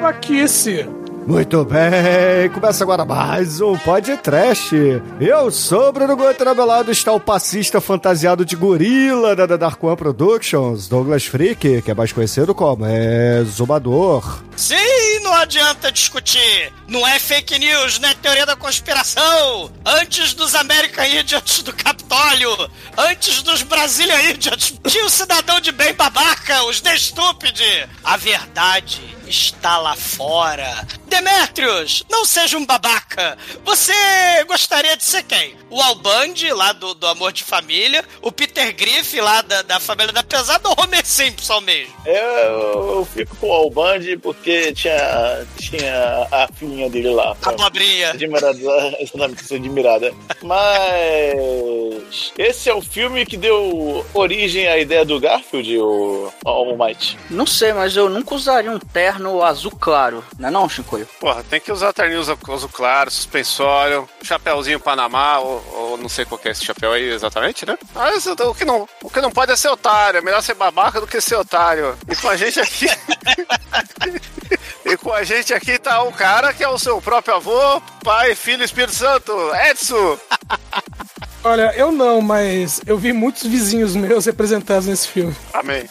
Babaquice. Muito bem, começa agora mais um podcast. Eu sou o Bruno Guter, ao meu lado está o passista fantasiado de gorila da da Dark One Productions, Douglas Freak, que é mais conhecido como é Zumbador. Sim, não adianta discutir. Não é fake news, não é teoria da conspiração. Antes dos American Idiots do Capitólio, antes dos Brasília Idiots, tinha o cidadão de bem babaca, os The Stupid. A verdade está lá fora. Demetrius, não seja um babaca. Você gostaria de ser quem? O Albandi, lá do, do Amor de Família, o Peter Griff, lá da, da Família da Pesada, ou o Homer Simpson mesmo? Eu, eu fico com o Albandi porque tinha, tinha a filhinha dele lá. A pobrinha. Admirada, exatamente, admirada. Mas esse é o filme que deu origem à ideia do Garfield, o All Might. Não sei, mas eu nunca usaria um terno azul claro, não é não, Chicoio? Porra, tem que usar terninho azul claro, suspensório, chapéuzinho Panamá, ou, ou não sei qual que é esse chapéu aí exatamente, né? Mas o que, não, o que não pode é ser otário, é melhor ser babaca do que ser otário. E com a gente aqui. e com a gente aqui tá o cara que é o seu próprio avô, pai, filho, Espírito Santo, Edson. Olha, eu não, mas eu vi muitos vizinhos meus representados nesse filme. Amém.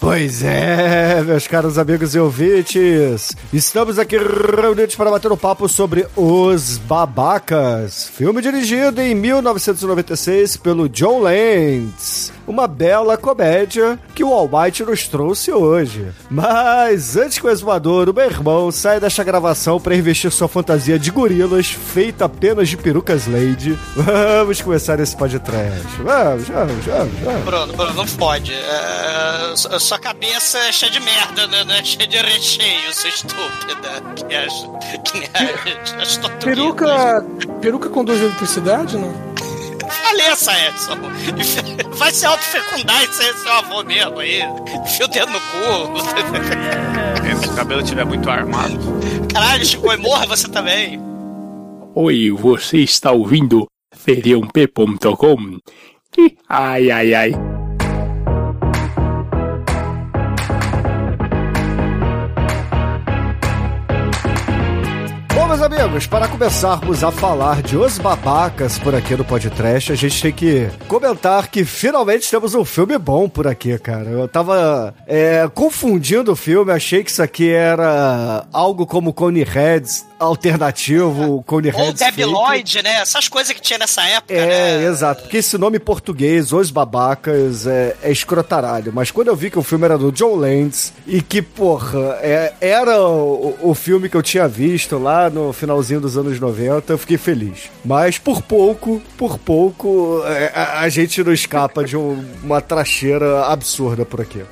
Pois é, meus caros amigos e ouvintes, estamos aqui reunidos para bater um papo sobre Os Babacas, filme dirigido em 1996 pelo John Landis. Uma bela comédia que o Almighty nos trouxe hoje. Mas antes que o exumador, o meu irmão, saia desta gravação para investir sua fantasia de gorilas feita apenas de perucas Lady, vamos começar esse podcast. Vamos, vamos, vamos, vamos. Bruno, Bruno, não pode. É, su- sua cabeça é cheia de merda, né? Não é cheia de recheio, sua estúpida. Que é, que a- as. Peruca. Peruca conduz eletricidade, não? Faleça, Edson. Vai se autofecundar e ser seu avô mesmo aí. Enfia o dedo no cu. Se o cabelo estiver muito armado. Caralho, Chico, morra você também. Oi, você está ouvindo feriump.com? Ih, Ai, ai, ai. Para começarmos a falar de Os Babacas por aqui no podcast, a gente tem que comentar que finalmente temos um filme bom por aqui, cara. Eu tava é, confundindo o filme, achei que isso aqui era algo como Cone Heads alternativo, Cone Ou. Lloyd, né? Essas coisas que tinha nessa época, É, né? exato. Porque esse nome português, Os Babacas, é, é escrotaralho. Mas quando eu vi que o filme era do John Landis e que, porra, é- era o, o filme que eu tinha visto lá no finalzinho dos anos 90, eu fiquei feliz. Mas por pouco, por pouco, é, a, a gente não escapa de um- uma tracheira absurda por aqui.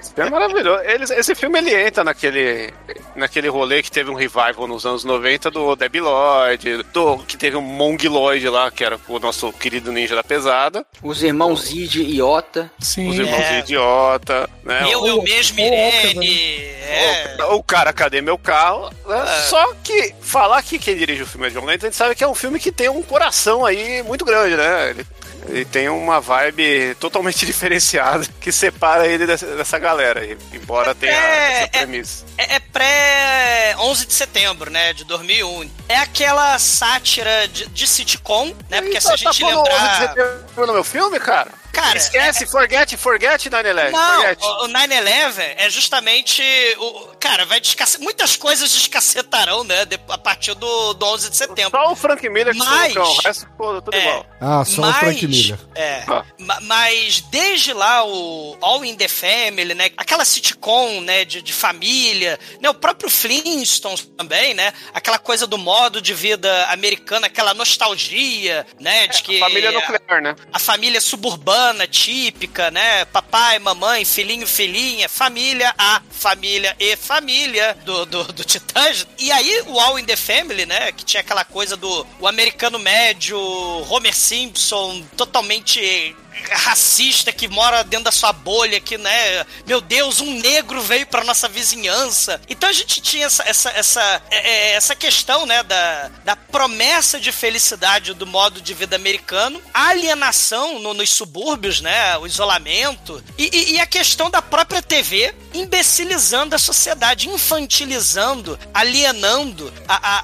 Esse filme é maravilhoso. Eles- esse filme ele entra naquele, naquele rolê que teve um revival nos anos 90 do Debbie Lloyd, do, que teve um Mongoloid lá, que era o nosso querido ninja da pesada, Os irmãos Zid e Ota. Sim. os irmãos É. idiota, né? Eu, o, eu mesmo, Irene. É. o- o cara, cadê meu carro? né? Só que falar que quem dirige o filme é John Lennon, a gente sabe que é um filme que tem um coração aí muito grande, né? Ele, ele tem uma vibe totalmente diferenciada que separa ele dessa, dessa galera aí, embora tenha É, essa é- premissa. É, é pré 11 de setembro, né? De 2001. É aquela sátira de, de sitcom, né? Porque se a Tá- gente tá lembrar. 11 de setembro no meu filme, cara? Cara, Esquece, forget, forget 9-11. Não, forget. o o 9-11 é justamente o, cara, vai descacetar. Muitas coisas descacetarão, né? de- A partir do, do 11 de setembro. Só o Frank Miller que Mas- foi o resto ficou tudo É. igual. Ah, só o Frank Miller. É. Ah. Ma- Mas desde lá o All in the Family, né? Aquela sitcom, né? De, de família, né? O próprio Flintstones também, né? Aquela coisa do modo de vida americano, aquela nostalgia, né? De que Família nuclear, né? a família suburbana típica, né? Papai, mamãe, filhinho, filhinha, família A, família E, família do, do, do Titãs. E aí o All in the Family, né? Que tinha aquela coisa do o americano médio, Homer Simpson, totalmente racista que mora dentro da sua bolha que né? Meu Deus um negro veio para nossa vizinhança. Então a gente tinha essa essa essa, é, é, essa questão né da, da promessa de felicidade do modo de vida americano alienação no- nos subúrbios né o isolamento e, e- e a questão da própria TV imbecilizando a sociedade infantilizando alienando a, a,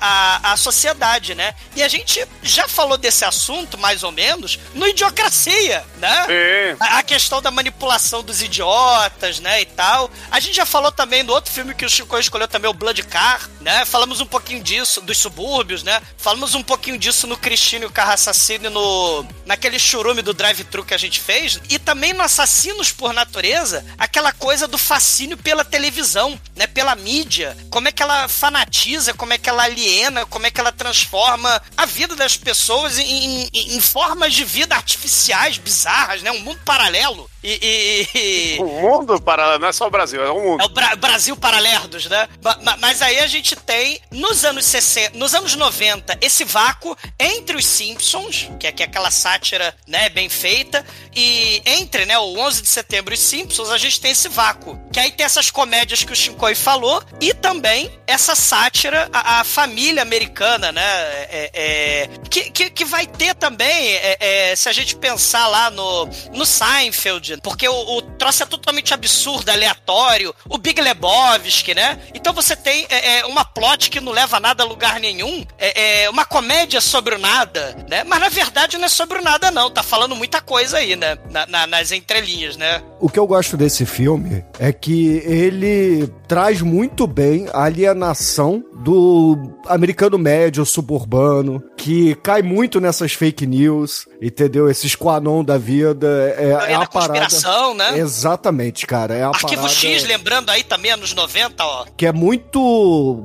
a, a sociedade né? E a gente já falou desse assunto mais ou menos no Idiocracia né Sim. a a questão da manipulação dos idiotas, né, e tal. A gente já falou também do outro filme que o Chico escolheu também, o Blood Car, né? Falamos um pouquinho disso, dos subúrbios, né? Falamos um pouquinho disso no Cristino e o Carro Assassino e no, naquele churume do drive-thru que a gente fez. E também no Assassinos por Natureza, aquela coisa do fascínio pela televisão, né? Pela mídia. Como é que ela fanatiza, como é que ela aliena, como é que ela transforma a vida das pessoas em, em- em formas de vida artificiais, bizarras, né? Um mundo paralelo. E. e- e- O mundo para não é só o Brasil, é o mundo. é o Bra- Brasil Paralerdos, né? Ma- Mas aí a gente tem, nos anos 60, nos anos 90, esse vácuo entre os Simpsons, que é, que é aquela sátira, né, bem feita, e entre, né, o 11 de setembro e os Simpsons, a gente tem esse vácuo. Que aí tem essas comédias que o Shinkoi falou, e também essa sátira à, à família americana, né? É, é, que, que, que vai ter também, é, é, se a gente pensar lá no, no Seinfeld, porque o, o troço é totalmente absurdo, aleatório, o Big Lebowski, né? Então você tem é, é, uma plot que não leva nada a lugar nenhum, é, é uma comédia sobre o nada, né? Mas na verdade não é sobre o nada, não. Tá falando muita coisa aí, né? Na- na- nas entrelinhas, né? O que eu gosto desse filme é que ele traz muito bem a alienação do americano médio, suburbano, que cai muito nessas fake news, entendeu? Esses quanon da vida. É, é Teoria a da parada. conspiração, né? Exatamente, cara. É a Arquivo parada X, lembrando aí também, anos 90, ó. que é muito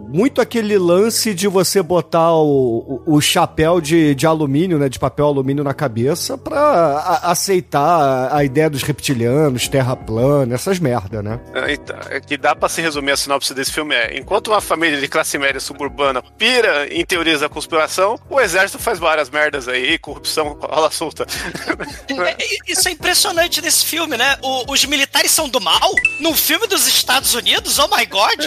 muito aquele lance de você botar o, o, o chapéu de, de alumínio, né, de papel alumínio na cabeça pra a- aceitar a ideia dos reptilianos, terra plana, essas merda, né? É, então, é que dá pra se resumir a sinopse desse filme é: enquanto uma família de classe média suburbana pira em teorias da conspiração, o exército faz várias merdas aí, corrupção rola solta. É, é, Isso é impressionante nesse filme, né? O- os militares são do mal? Num filme dos Estados Unidos? Oh my God!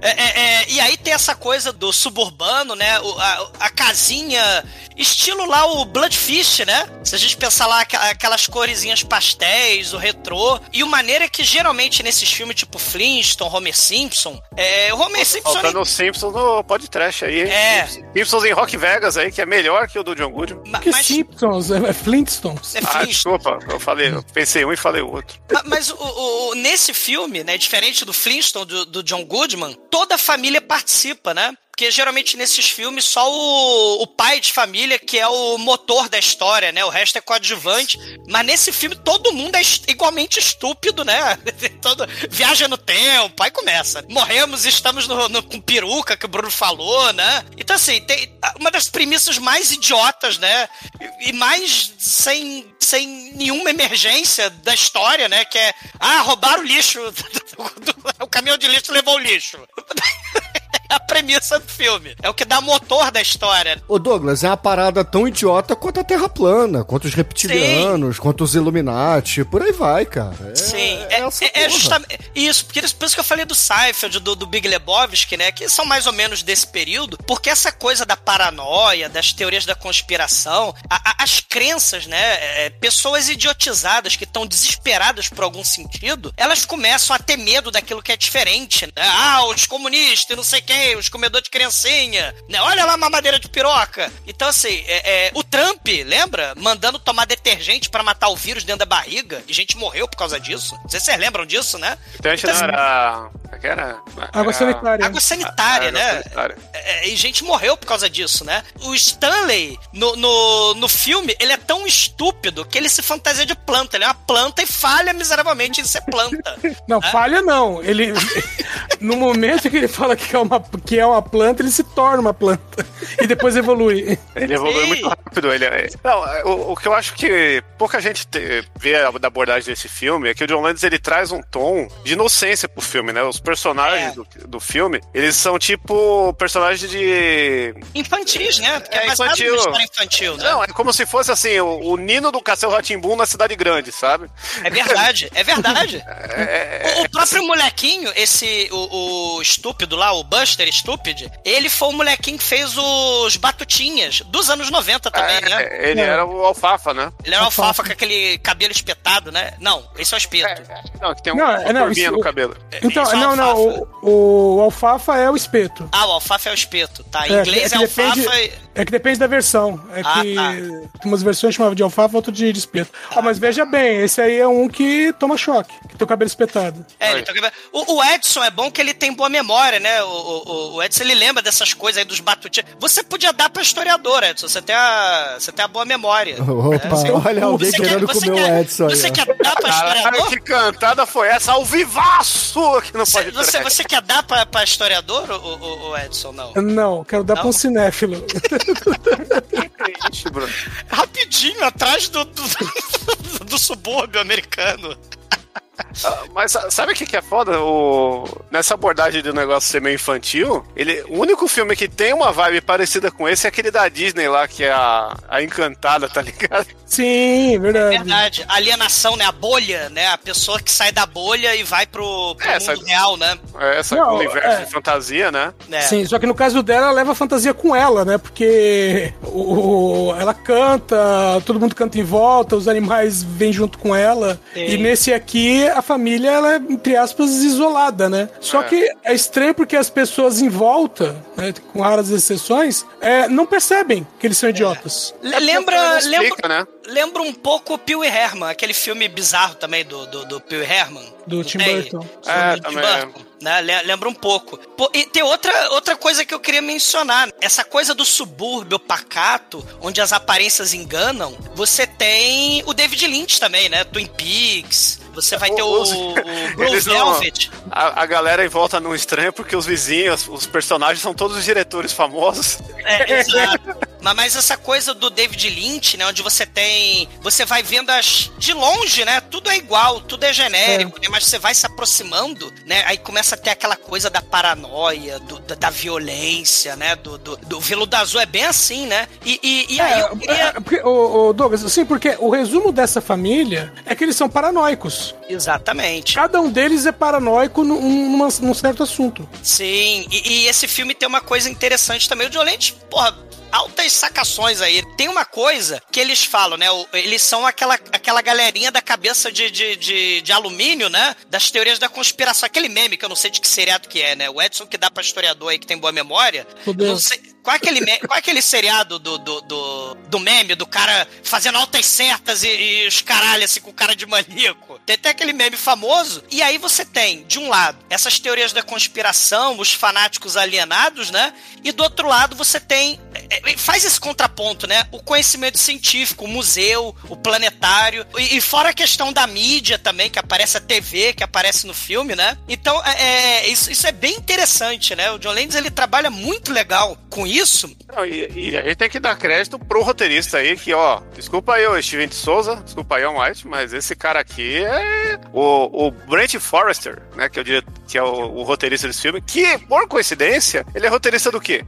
É, é, é, e aí tem essa coisa do suburbano, né? O- a, a casinha, estilo lá o Bloodfish, né? Se a gente pensar lá aquelas coresinhas pastéis, o retrô. E o maneira é que geralmente nesses filmes tipo Flintstone, Homer Simpson, é, o Homer Simpson. Faltando os Simpsons no podcast aí. É. Simpsons em Rock Vegas aí, que é melhor que o do John Goodman. ma- Que mas, Simpsons, é, Flintstones. é Ah, Flintstone. Desculpa, eu falei, eu pensei um e falei outro. Ma- Mas o- o- nesse filme, né, diferente do Flintstone, do, do John Goodman, toda a família participa, né? Porque geralmente nesses filmes só o, o pai de família que é o motor da história, né? O resto é coadjuvante. Mas nesse filme todo mundo é igualmente estúpido, né? Todo, viaja no tempo, aí começa. Morremos e estamos no, no- com peruca, que o Bruno falou, né? Então assim, tem uma das premissas mais idiotas, né? E, e mais sem, sem nenhuma emergência da história, né? Que é, ah, roubaram o lixo. o caminhão de lixo levou o lixo. É a premissa do filme. É o que dá motor da história. Ô Douglas, é uma parada tão idiota quanto a Terra plana, quanto os reptilianos, quanto os Illuminati, por aí vai, cara. É, Sim, é, é, é, é justamente isso, porque por isso que eu falei do Seinfeld, do, do Big Lebowski, né, que são mais ou menos desse período, porque essa coisa da paranoia, das teorias da conspiração, a- a- as crenças, né, é, pessoas idiotizadas que estão desesperadas por algum sentido, elas começam a ter medo daquilo que é diferente, né, ah, os comunistas, não sei quem, os comedores de criancinha, né? Olha lá a mamadeira de piroca. Então, assim, é, é, o Trump, lembra? Mandando tomar detergente pra matar o vírus dentro da barriga, e gente morreu por causa disso. Não sei se vocês lembram disso, né? Então a gente Então, não era. o que era? Água Era- sanitária. Água sanitária, Água né? sanitária. É, e gente morreu por causa disso, né? O Stanley, no, no, no filme, ele é tão estúpido que ele se fantasia de planta. Ele é uma planta e falha miseravelmente em ser planta. Não, falha não. Ele. no momento que ele fala que é, uma, que é uma planta, ele se torna uma planta. E depois evolui. Ele evolui Sim. muito rápido. Ele é- Não, é, o, o que eu acho que pouca gente te- vê a- da abordagem desse filme é que o John Landis ele traz um tom de inocência pro filme, né? Os personagens É. do, do filme, eles são tipo personagens de. Infantis, né? Porque é, É infantil. infantil, né? Não, é como se fosse assim, o, o Nino do Castelo Ratimbum na cidade grande, sabe? É verdade, é verdade. É, O, o próprio molequinho, esse, o, o estúpido lá, o Buster Stupid, ele foi o molequinho que fez os Batutinhas, dos anos 90 também, né? é, ele Não. era o alfafa, né? Ele era Alfafa. alfafa com aquele cabelo espetado, né? Não, esse é o espeto. Não, que tem um, Não, uma é, não, isso- no cabelo. Então, é não, não. alfafa. O, o alfafa é o espeto. Ah, o alfafa é o espeto, tá? Em É, inglês é, é depende- alfafa e... É que depende da versão. É Ah, que tá. tem umas versões chamavam de alfafa, outras de, de espeto. Ah, mas veja bem, esse aí é um que toma choque, que tem o cabelo espetado. É, ele toca- o, o Edson é bom que ele tem boa memória, né? O, o- o Edson ele lembra dessas coisas aí dos batutinhos. Você podia dar pra historiador, Edson. Você tem a, você tem a boa memória. Opa, Você- olha alguém você querendo quer- você comer quer- o Edson aí. Você ó. quer dar pra Caralho, historiador? que cantada foi essa? Ao vivaço! Que não Você, pode você, track. você quer dar pra, pra historiador, o, o- o Edson? Não. Não, quero dar Não? pra um cinéfilo. Rapidinho, atrás do, do, do subúrbio americano. Ah, Mas sa- sabe o que, que é foda? O... Nessa abordagem do negócio ser meio infantil, ele... o único filme que tem uma vibe parecida com esse é aquele da Disney lá, que é a, a Encantada, tá ligado? Sim, verdade. Verdade. Alienação, né? A bolha, né? A pessoa que sai da bolha e vai pro, pro É, mundo real, né? É Essa Não, universo é. de fantasia, né? É. Sim, só que no caso dela, ela leva a fantasia com ela, né? Porque o, o- ela canta, todo mundo canta em volta, os animais vêm junto com ela. Sim. E nesse aqui, a família, ela é, entre aspas, isolada, né? Só É. que é estranho porque as pessoas em volta, né, com raras exceções, é, não percebem que eles são idiotas. Le- Lembra, lembra, explica, né? Lembra um pouco o Pee Wee Herman, aquele filme bizarro também do, do, do Pee Wee Herman. Do Não Tim tem? Burton. É, do Tim também Burton, né? Le- Lembra um pouco. Pô, e tem outra, outra coisa que eu queria mencionar. Essa coisa do subúrbio pacato, onde as aparências enganam, você tem o David Lynch também, né? Twin Peaks. Você vai ter o, Os- o Blue Eles não- Velvet. A, a galera em volta não estranha porque os vizinhos, os personagens são todos os diretores famosos. É, exato. Mas, essa coisa do David Lynch, né? Onde você tem. Você vai vendo as. De longe, né? Tudo é igual, tudo é genérico, né? Mas você vai se aproximando, né? Aí começa a ter aquela coisa da paranoia, do- da, da violência, né? Do, do, do veludo azul é bem assim, né? E, e, e aí eu É, queria. é, porque, ô, ô, Douglas, assim, porque o resumo dessa família é que eles são paranoicos. Exatamente. Cada um deles é paranoico num, num certo assunto. Sim, e, e esse filme tem uma coisa interessante também. O Lynch, porra, altas sacações aí. Tem uma coisa que eles falam, né? Eles são aquela, aquela galerinha da cabeça de, de, de, de alumínio, né? Das teorias da conspiração. Aquele meme que eu não sei de que seriado que é, né? O Edson que dá pra historiador aí que tem boa memória. Eu não sei- Qual é aquele, me- qual é aquele seriado do, do, do, do meme, do cara fazendo altas certas e, e os caralho, assim, com cara de maníaco? Tem até aquele meme famoso. E aí você tem, de um lado, essas teorias da conspiração, os fanáticos alienados, né? E do outro lado você tem. é, é, Faz esse contraponto, né? O conhecimento científico, o museu, o planetário. E, e fora a questão da mídia também, que aparece a TV, que aparece no filme, né? Então, é, é, isso, isso é bem interessante, né? O John Landis, ele trabalha muito legal com isso. Não, e, e a gente tem que dar crédito pro roteirista aí, que, ó, desculpa aí o Steven de Souza, desculpa aí o White, mas esse cara aqui é o, o Brent Forrester, né, que é o, que é o, o roteirista desse filme, que, por coincidência, ele é roteirista do quê?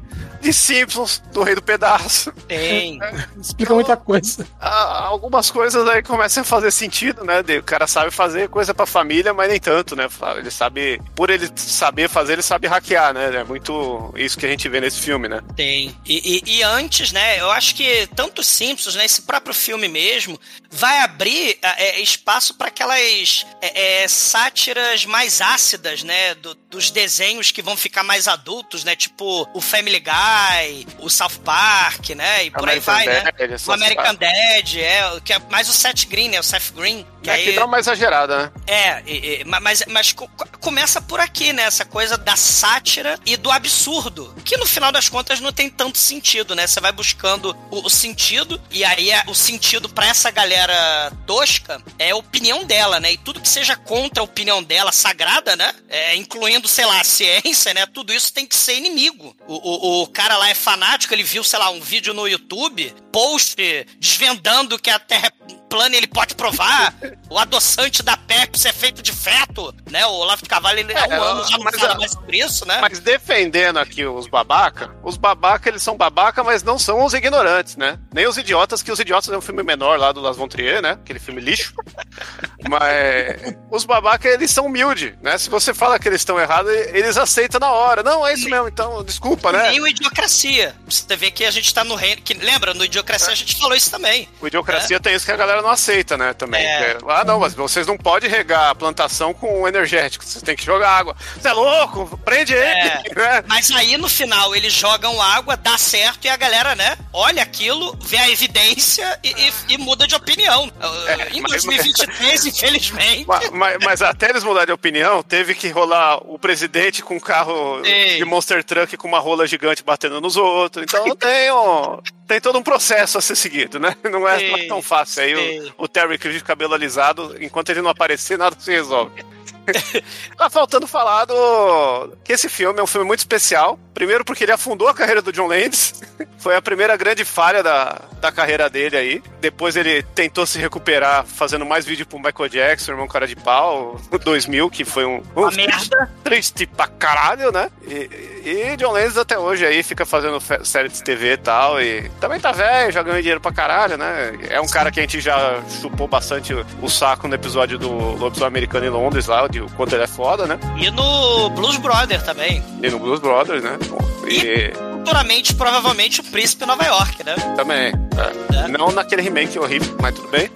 De Simpsons, do Rei do Pedaço. Tem. Explica muita coisa. Algumas coisas aí começam a fazer sentido, né? de- O cara sabe fazer coisa pra família, mas nem tanto, né? Ele sabe, por ele saber fazer, ele sabe hackear, né? É muito isso que a gente vê nesse filme, né? Tem. E, e- e antes, né, eu acho que tanto Simpsons, né, esse próprio filme mesmo, vai abrir é, espaço para aquela aquelas é, é, sátiras mais ácidas, né? do- dos desenhos que vão ficar mais adultos, né? Tipo o Family Guy, o South Park, né? E por aí American vai, né? Dad, O American Dad, é, que é mais o Seth Green, né? O Seth Green. Que É aí, que dá uma exagerada, né? é, e- ma- mas, mas co- co- começa por aqui, né? Essa coisa da sátira e do absurdo. Que no final das contas não tem tanto sentido, né? Você vai buscando o, o sentido, e aí é- o sentido pra essa galera tosca é a opinião dela, né? E tudo que seja contra a opinião dela, sagrada, né? É, incluindo, sei lá, a ciência, né? Tudo isso tem que ser inimigo. O, o, o cara lá é fanático, ele viu, sei lá, um vídeo no YouTube, post desvendando que a Terra é plana ele pode provar. o adoçante da Pepsi é feito de feto, né? O Olavo de Carvalho, ele há um É, ano já não mas fala a- mais sobre isso, né? Mas defendendo aqui os babaca, os babaca eles são babaca, mas não são os ignorantes, né? Nem os idiotas, que os idiotas é um filme menor lá do Las Von Trier, né? Aquele filme lixo. mas os babaca eles são humildes, né? Se você fala que eles estão errados, eles aceitam na hora. Não, é isso mesmo, então desculpa, né? Nem o Idiocracia. Você vê que a gente tá no reino. Que, lembra, no Idiocracia a gente falou isso também. O idiocracia tem isso que a galera não aceita, né? Também. É. É, ah, não, mas vocês não podem regar a plantação com energético, vocês têm que jogar água. Você é louco? Prende ele! É. né? Mas aí no final eles jogam água, dá certo e a galera, né, olha aquilo, vê a evidência e, e- e muda de opinião. É, em mas- 2023, infelizmente. Mas, mas- mas até eles mudarem de opinião, teve que rolar o presidente com um carro Sim. de Monster Truck com uma rola gigante batendo nos outros. Então tem, um, tem todo um processo a ser seguido, né? Não é, não é Sim. tão fácil. Aí Sim. o, o Terry Crews de cabelo alisado, enquanto ele não aparecer, nada se resolve. tá faltando falar do... que esse filme é um filme muito especial. Primeiro porque ele afundou a carreira do John Landis. Foi a primeira grande falha da, da carreira dele aí. Depois ele tentou se recuperar fazendo mais vídeo pro Michael Jackson, Irmão Cara de Pau, 2000, que foi um, um Uma merda. triste pra caralho, né? E, e John Landis até hoje aí fica fazendo série de TV e tal. E também tá velho, já ganhou dinheiro pra caralho, né? É um cara que a gente já chupou bastante o, o saco no episódio do Lobisomem Americano em Londres lá, de o quanto ele é foda, né? E no Blues Brother também. E no Blues Brothers, né? Bom, e Futuramente, provavelmente, o Príncipe Nova York, né? também. é. Não naquele remake horrível, mas tudo bem.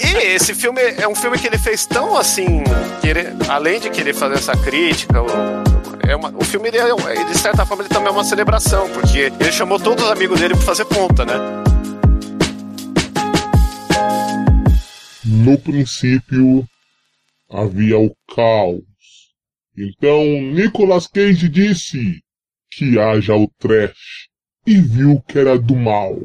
E esse filme é um filme que ele fez tão assim, querer, além de querer fazer essa crítica, o, é uma- o filme ele, é, ele, de certa forma ele também é uma celebração, porque ele chamou todos os amigos dele pra fazer ponta, né? No princípio havia o caos. Então Nicolas Cage disse que haja o trash e viu que era do mal.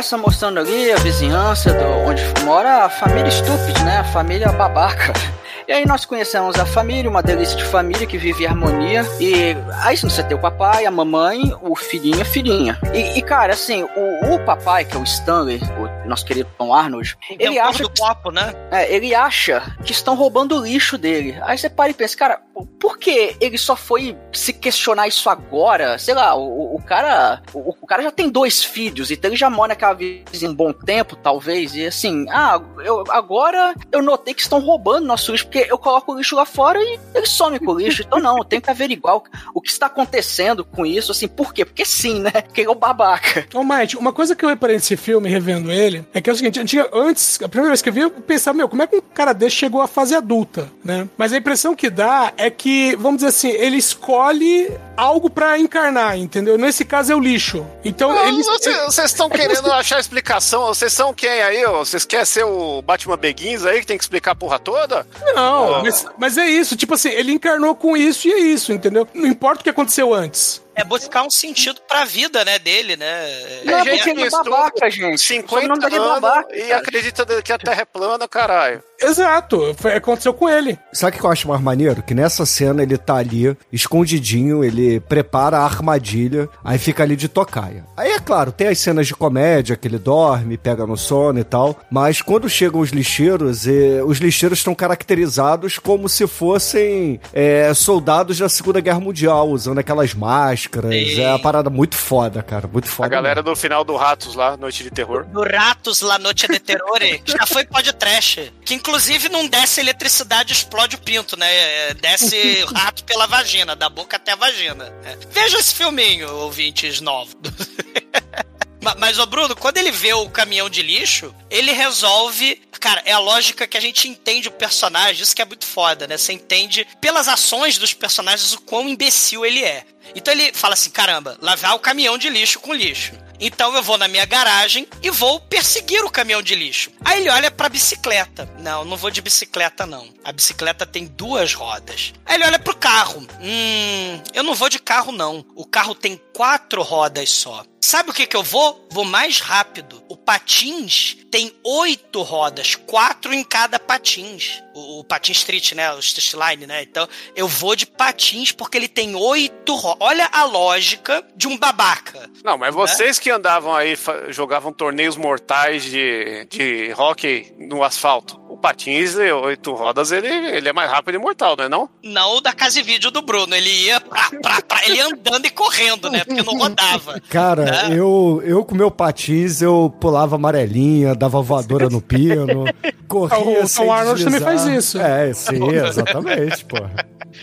Começa mostrando ali a vizinhança do, onde mora a família Stupid, né? A família babaca. E aí nós conhecemos a família, uma delícia de família que vive em harmonia. E aí você tem o papai, a mamãe, o filhinho a filhinha. E, e, cara, assim, o, o papai, que é o Stanley, o nosso querido Tom Arnold, ele Inventor acha do copo, né? é, ele acha que estão roubando o lixo dele. Aí você para e pensa, cara, por que ele só foi se questionar isso agora? Sei lá, o, o cara. O, o cara já tem dois filhos, então ele já mora naquela vizinha um bom tempo, talvez. E assim, ah, eu, agora eu notei que estão roubando nosso lixo, porque eu coloco o lixo lá fora e ele some com o lixo. Então não, eu tenho que averiguar o, o que está acontecendo com isso, assim, por quê? Porque sim, né? Porque ele é o babaca. Ô, Mike, uma coisa que eu reparei nesse filme, revendo ele, é que é o seguinte, antiga- antes, a primeira vez que eu vi, eu pensava, meu, como é que um cara desse chegou à fase adulta, né? Mas a impressão que dá é que, vamos dizer assim, ele escolhe algo pra encarnar, entendeu? Nesse caso é o lixo. Então, Não, ele... Vocês vocês estão querendo achar explicação? Vocês são quem aí? Vocês querem ser o Batman Begins aí que tem que explicar a porra toda? Não, Ah. mas, mas é isso, tipo assim, ele encarnou com isso e é isso, entendeu? Não importa o que aconteceu antes. É buscar um sentido pra vida, né, dele, né? Não, Tem gente porque ele é babaca, gente. O 50 sobrenome dele é anos babaca, e acredita que a Terra é plana, caralho. Exato, foi, aconteceu com ele. Sabe o que eu acho mais maneiro? Que nessa cena ele tá ali, escondidinho, ele prepara a armadilha, aí fica ali de tocaia. Aí é claro, tem as cenas de comédia, que ele dorme, pega no sono e tal, mas quando chegam os lixeiros, eh, os lixeiros estão caracterizados como se fossem eh, soldados da Segunda Guerra Mundial, usando aquelas máscaras máscaras. Sim. É uma parada muito foda, cara. Muito A foda. galera do final do Ratos lá, Noite de Terror. Do Ratos La Noite de Terrore, já foi podcast. Que inclusive não desce eletricidade explode o pinto, né? É, Desce rato pela vagina, da boca até a vagina. É. Veja esse filminho, ouvintes novos. Ma- Mas, ô Bruno, quando ele vê o caminhão de lixo, ele resolve. Cara, é a lógica que a gente entende o personagem, isso que é muito foda, né? Você entende pelas ações dos personagens o quão imbecil ele é. Então ele fala assim: caramba, lavar o caminhão de lixo com lixo. Então eu vou na minha garagem e vou perseguir o caminhão de lixo. Aí ele olha pra bicicleta. Não, não vou de bicicleta, não. A bicicleta tem duas rodas. Aí ele olha pro carro. Hum, eu não vou de carro, não. O carro tem quatro rodas só. Sabe o que que eu vou? Vou mais rápido. O patins tem oito rodas, quatro em cada patins. O, o patins street, né? O street line, né? Então eu vou de patins porque ele tem oito rodas. Olha a lógica de um babaca. Não, mas vocês que andavam aí, jogavam torneios mortais de, de hockey no asfalto. O patins de oito rodas, ele, ele é mais rápido e mortal, não é não? Não o da casa e vídeo do Bruno. Ele ia pra, pra, pra- ele andando e correndo, né? Porque não rodava. Cara, né? eu, eu com meu patins, eu pulava amarelinha, dava voadora no pino, corria O Tom sem Arnold também faz isso. É, sim, exatamente, pô.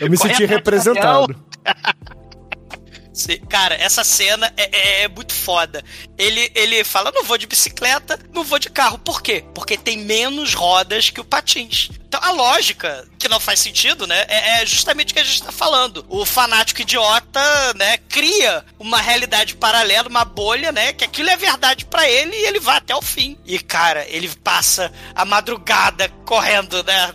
Eu me Corre senti representado. Se- Cara, essa cena é, é- é muito foda. Ele, ele fala: não vou de bicicleta, não vou de carro. Por quê? Porque tem menos rodas que o patins. Então a lógica, que não faz sentido, né? É, é justamente o que a gente tá falando. O fanático idiota, né, cria uma realidade paralela, uma bolha, né? Que aquilo é verdade pra ele e ele vai até o fim. E, cara, ele passa a madrugada correndo, né?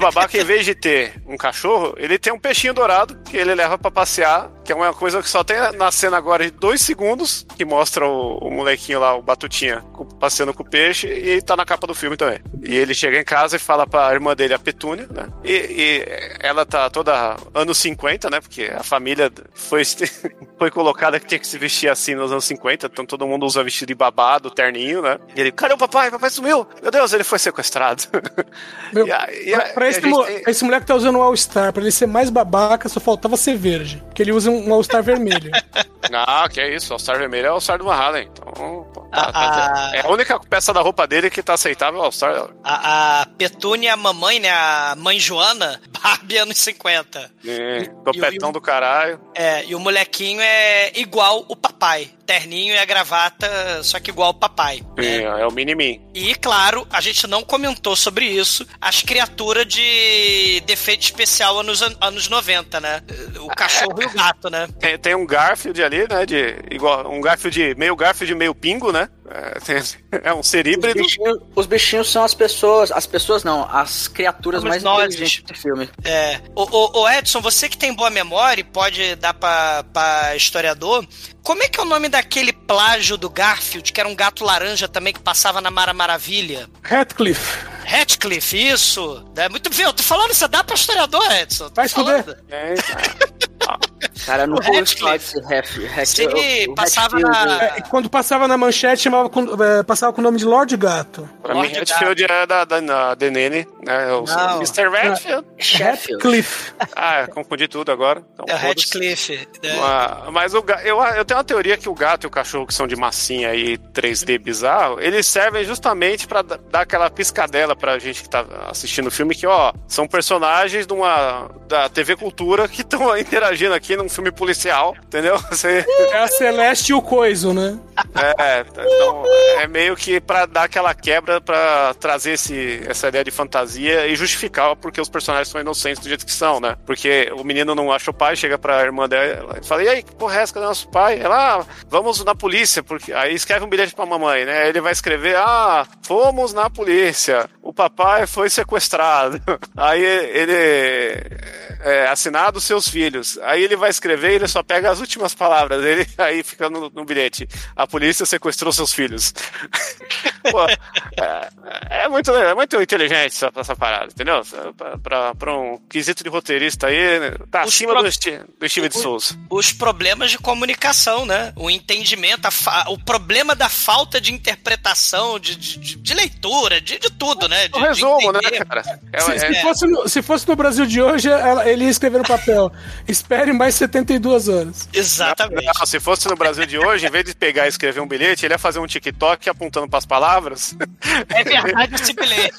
Babaca, em vez de ter um cachorro, ele tem um peixinho dourado que ele leva pra passear, que é uma coisa que só tem na cena agora de dois segundos, que mostra o, o molequinho lá, o Batutinha, passeando com o peixe, e tá na capa do filme também. E ele chega em casa e fala pra irmã dele, a Petúnia, né? E, e ela tá toda anos 50, né? Porque a família foi, foi colocada que tinha que se vestir assim nos anos 50, então todo mundo usa vestido de babado, terninho, né? E ele, cadê o papai? Papai sumiu! Meu Deus, ele foi sequestrado. Meu, E a- e a- pra, pra e a esse, gente mo- esse moleque tá usando um All-Star. Pra ele ser mais babaca, só faltava ser verde. Porque ele usa um All-Star vermelho. Ah, que é isso. All-Star vermelho é o All-Star do Van Halen. Então, pô, tá- Ah, tá- ah. é a única peça da roupa dele que tá aceitável All-Star. A, a Petúnia, a mamãe, né? A mãe Joana, Barbie anos 50. É, e Topetão o- do caralho. É, e o molequinho é igual o papai. Terninho e a gravata, só que igual o papai. É, né? é o Mini-Me. E, claro, a gente não comentou sobre isso, as criaturas de defeito especial anos, anos 90, né? O cachorro e o gato, né? Tem, tem um Garfield ali, né? De, igual, um Garfield, meio Garfield, meio pingo, né? É, é um ser Os híbrido. bichinhos, os bichinhos são as pessoas. As pessoas não, as criaturas Somos mais nós. inteligentes do filme. É. O, o, o Edson, você que tem boa memória e pode dar pra, pra historiador, como é que é o nome daquele plágio do Garfield, que era um gato laranja também que passava na Mara Maravilha? Ratcliffe. Ratcliffe, isso. É muito bem, eu tô falando, você dá pra historiador, Edson. Vai falando. É, Cara, não falar desse ref. Sim, o- o passava na- É, quando passava na manchete, chamava com, é, passava com o nome de Lorde Gato. pra mim, Lorde Redfield é da, da, da Denene, né? O Não. Mr. Redfield. Ratcliffe. Ah, confundi tudo agora. Então, É. Ratcliffe. né? Mas o, eu, eu tenho uma teoria que o gato e o cachorro, que são de massinha e 3D bizarro, eles servem justamente pra da- dar aquela piscadela pra gente que tá assistindo o filme, que, ó, são personagens de uma, da TV Cultura que estão interagindo aqui num filme policial, entendeu? Você, É a Celeste e o Coiso, né? é, então, é meio que pra dar aquela quebra, pra trazer esse, essa ideia de fantasia e justificar porque os personagens são inocentes do jeito que são, né? Porque o menino não acha o pai, chega pra irmã dela e fala: E aí, que porra é essa? Cadê nosso pai? Ela, ah, vamos na polícia, porque aí escreve um bilhete pra mamãe, né? Ele vai escrever: Ah, fomos na polícia, o papai foi sequestrado. Aí ele. É, assinado seus filhos. Aí ele vai escrever e ele só pega as últimas palavras. Ele aí fica no, no bilhete. A polícia sequestrou seus filhos. Pô, é, é muito, é muito inteligente essa, essa parada, entendeu? Pra, pra, pra um quesito de roteirista aí, né? tá Os acima pro- do, Sti- do Steve de Souza. Os problemas de comunicação, né? O entendimento, a fa- o problema da falta de interpretação, de, de, de- leitura, de, de tudo, né? De, Um resumo, de né, cara? É, Se, é- se fosse no, se fosse no Brasil de hoje, ela- ele ia escrever no papel: espere mais 72 horas. Exatamente. Não, se fosse no Brasil de hoje, em vez de pegar e escrever um bilhete, ele ia fazer um TikTok apontando pras palavras. É verdade esse bilhete.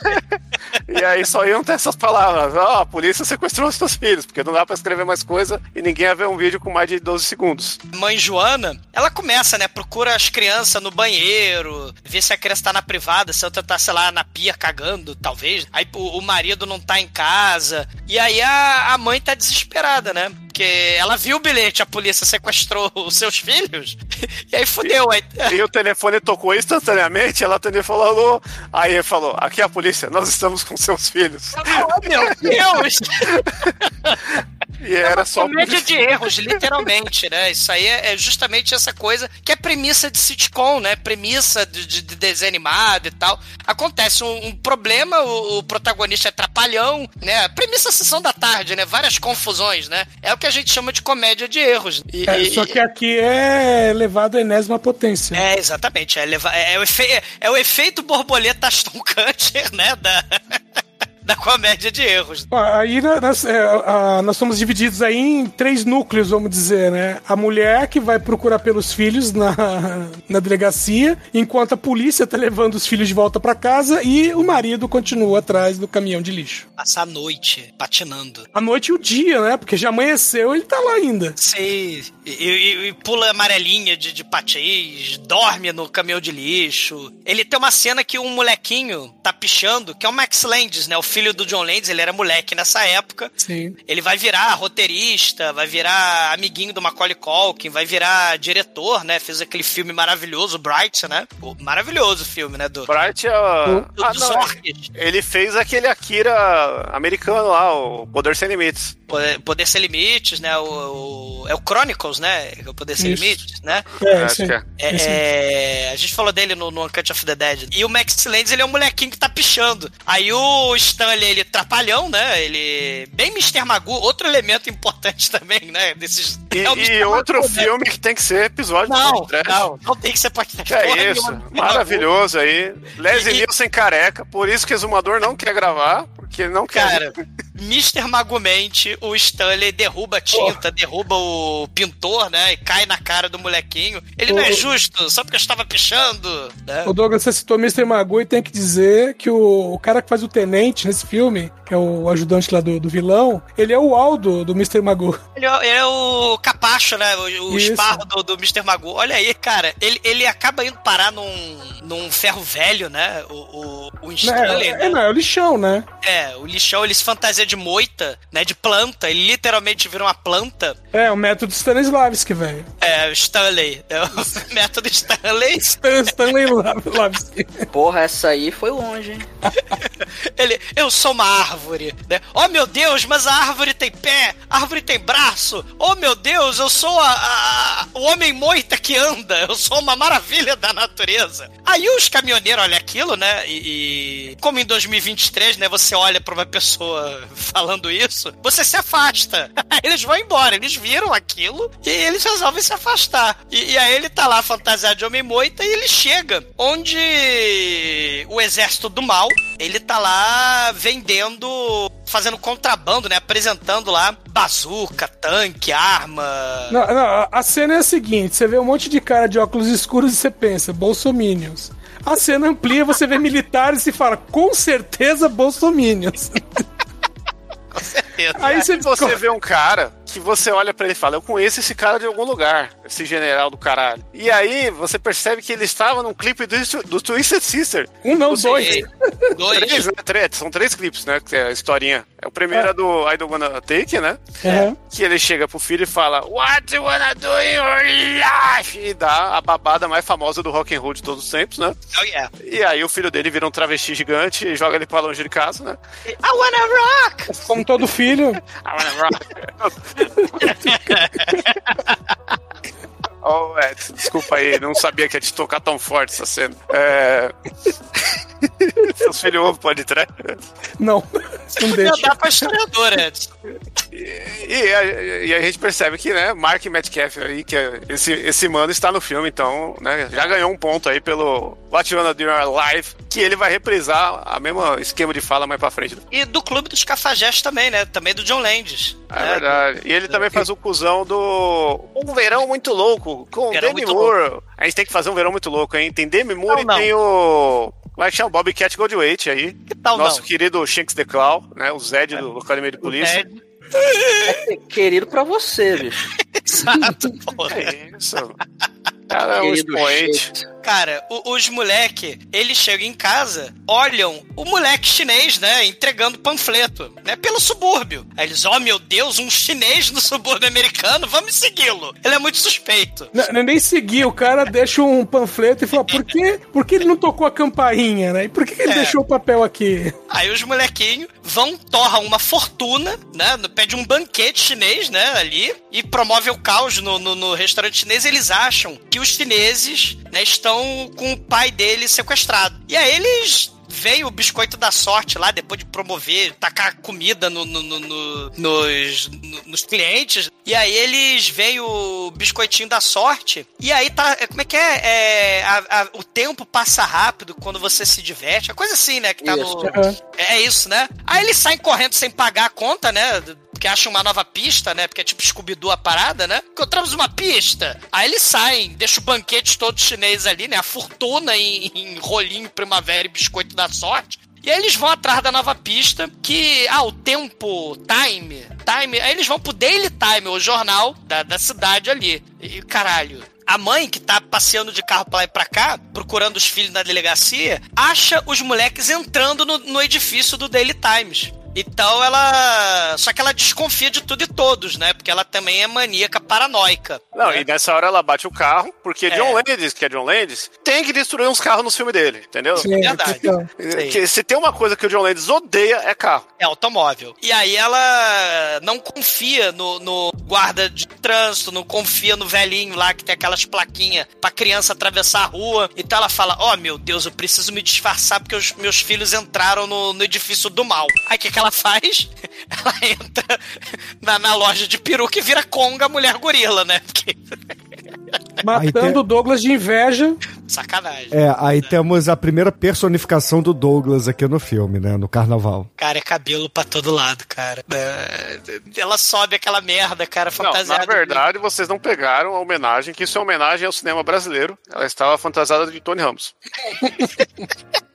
e aí só iam ter essas palavras. Ó, a polícia sequestrou os seus filhos, porque não dá pra escrever mais coisa e ninguém ia ver um vídeo com mais de 12 segundos. Mãe Joana, ela começa, né? Procura as crianças no banheiro, vê se a criança tá na privada, se a outra tá, sei lá, na pia cagando, talvez. Aí o, o marido não tá em casa. E aí a, a mãe tá desesperada, né? Porque ela viu o bilhete, a polícia sequestrou os seus filhos. E aí fudeu. Aí, E o telefone tocou instantaneamente, ela atendeu e falou alô. Aí ele falou: aqui é a polícia, nós estamos com seus filhos. oh, meu Deus! E era só. Comédia de erros, literalmente, né? Isso aí é, é justamente essa coisa que é premissa de sitcom, né? Premissa de, de- de desenho animado e tal. Acontece um, um problema, o, o protagonista é trapalhão, né? Premissa sessão da tarde, né? Várias confusões, né? É o que a gente chama de comédia de erros. E- É, e- só que aqui é levado à enésima potência. É, exatamente. É, leva- é, o, efe- é o efeito borboleta Aston Kutcher, né? Da, da comédia de erros. Aí nós, é, a- nós somos divididos aí em três núcleos, vamos dizer, né? A mulher que vai procurar pelos filhos na, na delegacia, enquanto a polícia tá levando os filhos de volta pra casa e o marido continua atrás do caminhão de lixo. Passar a noite patinando. A noite e o dia, né? Porque já amanheceu ele tá lá ainda. Sim, e, e- e pula amarelinha de, de patins, dorme no caminhão de lixo. Ele tem uma cena que um molequinho tá pichando, que é o Max Landis, né? O filho do John Landis, ele era moleque nessa época. Sim. Ele vai virar roteirista, vai virar amiguinho do Macaulay Culkin, vai virar diretor, né? Fez aquele filme maravilhoso, Bright, né? Pô, maravilhoso o filme, né? Do, Bright é. o- do, Ah, não, orques. Ele fez aquele Akira americano lá, o Poder Sem Limites. Poder, Poder Sem Limites, né? O, o- é o Chronicles, né? O Poder Sem Isso. Limites, né? É, Acho sim. que é. É, Esse- é, a gente falou dele no, no Uncut of the Dead. E o Max Landis, ele é um molequinho que tá pichando. Aí o Stanley, ele trapalhão, né? Ele. Bem Mr. Magoo, outro elemento importante também, né? Desses. E, é e outro né? filme que tem que ser episódio Não, Trash. não, não tem que ser podcast. Que é isso, nenhuma. maravilhoso aí. Leslie E- Nielsen careca, por isso que o Exumador não quer gravar, porque não quer. Cara, Mr. Magumente, o Stanley derruba a tinta, derruba o pintor, né? E cai na cara do molequinho. Ele não é justo, só porque eu estava pichando. Né? O Douglas, você citou Mr. Magoo e tem que dizer que o, o cara que faz o tenente nesse filme, que é o ajudante lá do, do vilão, ele é o Aldo do Mr. Magoo. Ele é, ele é o capacho, né? O, o esparro do, do Mr. Magoo. Olha aí, cara, ele, ele acaba indo parar num, num ferro velho, né? O, o, o Não, Stanley, é, né? é, não, é o lixão, né? É, o lixão, ele se fantasia de moita, né? De planta. Ele literalmente vira uma planta. É, o método Stanislavski, velho. É, o Stanley. É o método Stanley. Stan- Stanley Lavski. Porra, essa aí foi longe, hein? Ele, eu sou uma árvore, né? Oh meu Deus, mas a árvore tem pé, a árvore tem braço. Oh meu Deus, eu sou a, a- o homem moita que anda, eu sou uma maravilha da natureza. Aí os caminhoneiros olham aquilo, né? E, e como em 2023, né? Você olha pra uma pessoa falando isso, você se afasta. Eles vão embora, eles viram aquilo e eles resolvem se afastar. E, e aí ele tá lá fantasiado de homem moita e ele chega onde o exército do mal, ele tá lá vendendo, fazendo contrabando, né? Apresentando lá bazuca, tanque, arma. Não, não, a cena é a seguinte: você vê um monte de cara de óculos escuros e você pensa, Bolsominions. A cena amplia, você vê militares e fala, com certeza, Bolsominions. Com certeza. Aí você, Você vê um cara que você olha pra ele e fala, eu conheço esse cara de algum lugar, esse general do caralho. E aí você percebe que ele estava num clipe do, do Twisted Sister. Um não, Você- dois. Três, Dois. né? Três, são três clipes, né? Que é a historinha. É o primeiro é do I Don't Wanna Take, né? Uhum. Que ele chega pro filho e fala What you wanna do in your life? E dá a babada mais famosa do rock and roll de todos os tempos, né? Oh yeah. E aí o filho dele vira um travesti gigante e joga ele pra longe de casa, né? I wanna rock! Como todo filho. I wanna rock. Oh, é, desculpa aí, não sabia que ia te tocar tão forte essa cena. É... Seus filhos ouvem pode trás. Não, não deixa. dar pra historiador, Edson. E, e a, e a gente percebe que, né, Mark Metcalf aí, que é- esse, esse mano está no filme, então, né, já ganhou um ponto aí pelo What You Wanna Do in Your Life, que ele vai reprisar a mesma esquema de fala mais pra frente. E do Clube dos Cafajestes também, né? Também do John Landis. É né? verdade. E ele também faz o cuzão do Um Verão Muito Louco, com o Verão Demi Moore. A gente tem que fazer um verão muito louco, hein? Tem Demi Moore Não, e tem o. É que chama? Bobcat Goldthwait aí. Que tal Nosso não? querido Shanks the Claw, né? O Zed do Academia de Polícia. É, Querido pra você, bicho. exato, porra. É isso. Cara, é um expoente. Cara, o- os moleque, eles chegam em casa, olham o moleque chinês, né, entregando panfleto, né, pelo subúrbio. Aí eles, oh meu Deus, um chinês no subúrbio americano, vamos segui-lo. Ele é muito suspeito. N- Nem seguir, o cara deixa um panfleto e fala, por que, por que ele não tocou a campainha, né? E por que, que ele É. deixou o papel aqui? Aí os molequinhos vão, torram uma fortuna, né? Pede um banquete chinês, né? Ali, e promove o caos no, no, no restaurante chinês. Eles acham que os chineses né, estão com o pai dele sequestrado. E aí eles. Veio o biscoito da sorte lá, depois de promover, tacar comida no, no- no- no- nos, no- nos clientes. E aí eles veem o biscoitinho da sorte. E aí tá. é, Como é que é? É, a- a- o tempo passa rápido quando você se diverte. É coisa assim, né? Que tá Isso. no. Aham. É isso, né? Aí eles saem correndo sem pagar a conta, né? Porque acham uma nova pista, né? Porque é tipo Scooby-Doo a parada, né? Encontramos uma pista. Aí eles saem, deixam o banquete todo chinês ali, né? A fortuna em, em rolinho, primavera e biscoito da sorte. E aí eles vão atrás da nova pista, que, ah, o tempo, time, time, aí eles vão pro Daily Time, o jornal da, da cidade ali. E, caralho, a mãe, que tá passeando de carro pra lá e pra cá, procurando os filhos na delegacia, acha os moleques entrando no, no edifício do Daily Times. Então ela. Só que ela desconfia de tudo e todos, né? Porque ela também é maníaca paranoica. Não, né? e nessa hora ela bate o carro, porque É. John Landis, que é John Landis, tem que destruir uns carros no filme dele, entendeu? Sim, verdade. então. Sim. Que se tem uma coisa que o John Landis odeia é carro. É automóvel. E aí ela não confia no, no guarda de trânsito, não confia no velhinho lá que tem aquelas plaquinhas pra criança atravessar a rua. Então ela fala: Ó, meu Deus, eu preciso me disfarçar porque os meus filhos entraram no, no edifício do mal. Aí o que, que ela faz? Ela entra na, na loja de peruca e vira conga mulher gorila, né? Porque, Matando o Douglas de inveja. sacanagem. É, aí temos a primeira personificação do Douglas aqui no filme, né? No carnaval. Cara, é cabelo pra todo lado, cara. É, Ela sobe aquela merda, cara, Não, fantasiada. na verdade, vocês não pegaram a homenagem, que isso é homenagem ao cinema brasileiro. Ela estava fantasiada de Tony Ramos.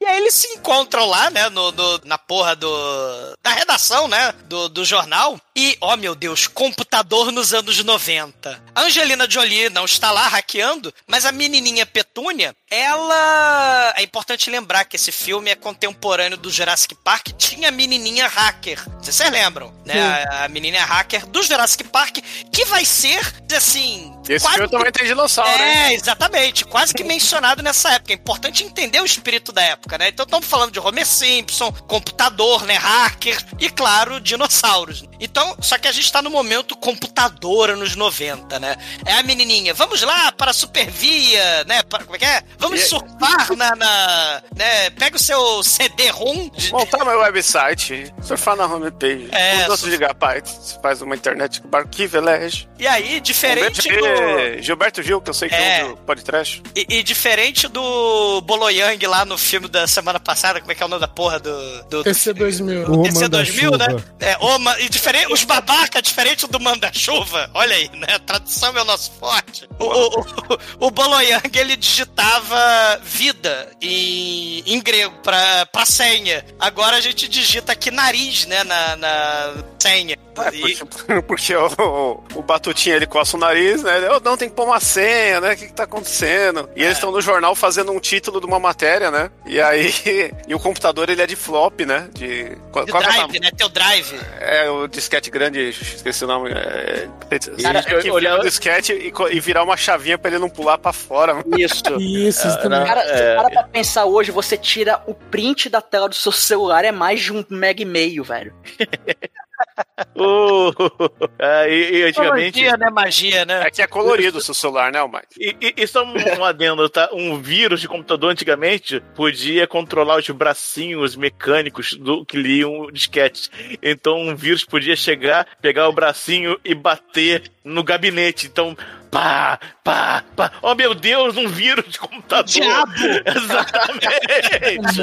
E aí eles se encontram lá, né, no, no- na porra do. da redação, né, do, do jornal. E, ó meu Deus, computador nos anos 90. A Angelina Jolie não está lá hackeando, mas a menininha Petúnia, ela. É importante lembrar que esse filme é contemporâneo do Jurassic Park. Tinha a menininha hacker. Vocês lembram, né? A, a menininha hacker do Jurassic Park, que vai ser, assim. Esse quase filme também tem dinossauro, hein? é, exatamente. Quase que mencionado nessa época. É importante entender o espírito da época, né? Então estamos falando de Homer Simpson, computador, né? Hacker e, claro, dinossauros. Então, só que a gente tá no momento computador anos 90, né? É a menininha, vamos lá para a Supervia, né? Para, como é que é? Vamos E- surfar na, na- né? Pega o seu CD-ROM. de- Montar meu website, surfar na homepage, É, com 12 surf- gigabytes, faz uma internet com arquivo elege. E aí, diferente Um do... Gilberto Gil, que eu sei que É. é um podcast. E, e diferente do Boloyang lá no filme da semana passada, como é que é o nome da porra do. do, do Esse 2000. O Esse é 2000, né? É, o, ma- e diferente, os babaca, diferente do manda-chuva, olha aí, né? A tradução é o nosso forte. O, o, o, o Boloyang, ele digitava vida em, em grego pra, pra senha. Agora a gente digita aqui nariz, né? Na, na senha. É, E- porque, porque o, o, o Batutinha ele coça o nariz, né? Eu não tem que pôr uma senha, né? O que, que tá acontecendo? E É. eles estão no jornal fazendo um título de uma matéria, né? E aí. E o computador ele é de flop, né? De. Qual, de qual é o drive, tamanho? né? Teu drive. É o disquete grande, esqueci o nome. É, Cara, que eu- virar olhando- o disquete e, e virar uma chavinha pra ele não pular pra fora. Isso. Isso, isso também. Cara, É. para pra pensar hoje, você tira o print da tela do seu celular, é mais de um mega e meio, velho. Uh, é, e, e antigamente. Magia, né? Magia, né? É que é colorido o seu celular, né, Mike? E, e, e só um, adendo, tá? Um vírus de computador antigamente podia controlar os bracinhos mecânicos do que liam o disquete. Então um vírus podia chegar, pegar o bracinho e bater no gabinete. Então, pá, pá, pá. Oh meu Deus, um vírus de computador. Diabo! Exatamente.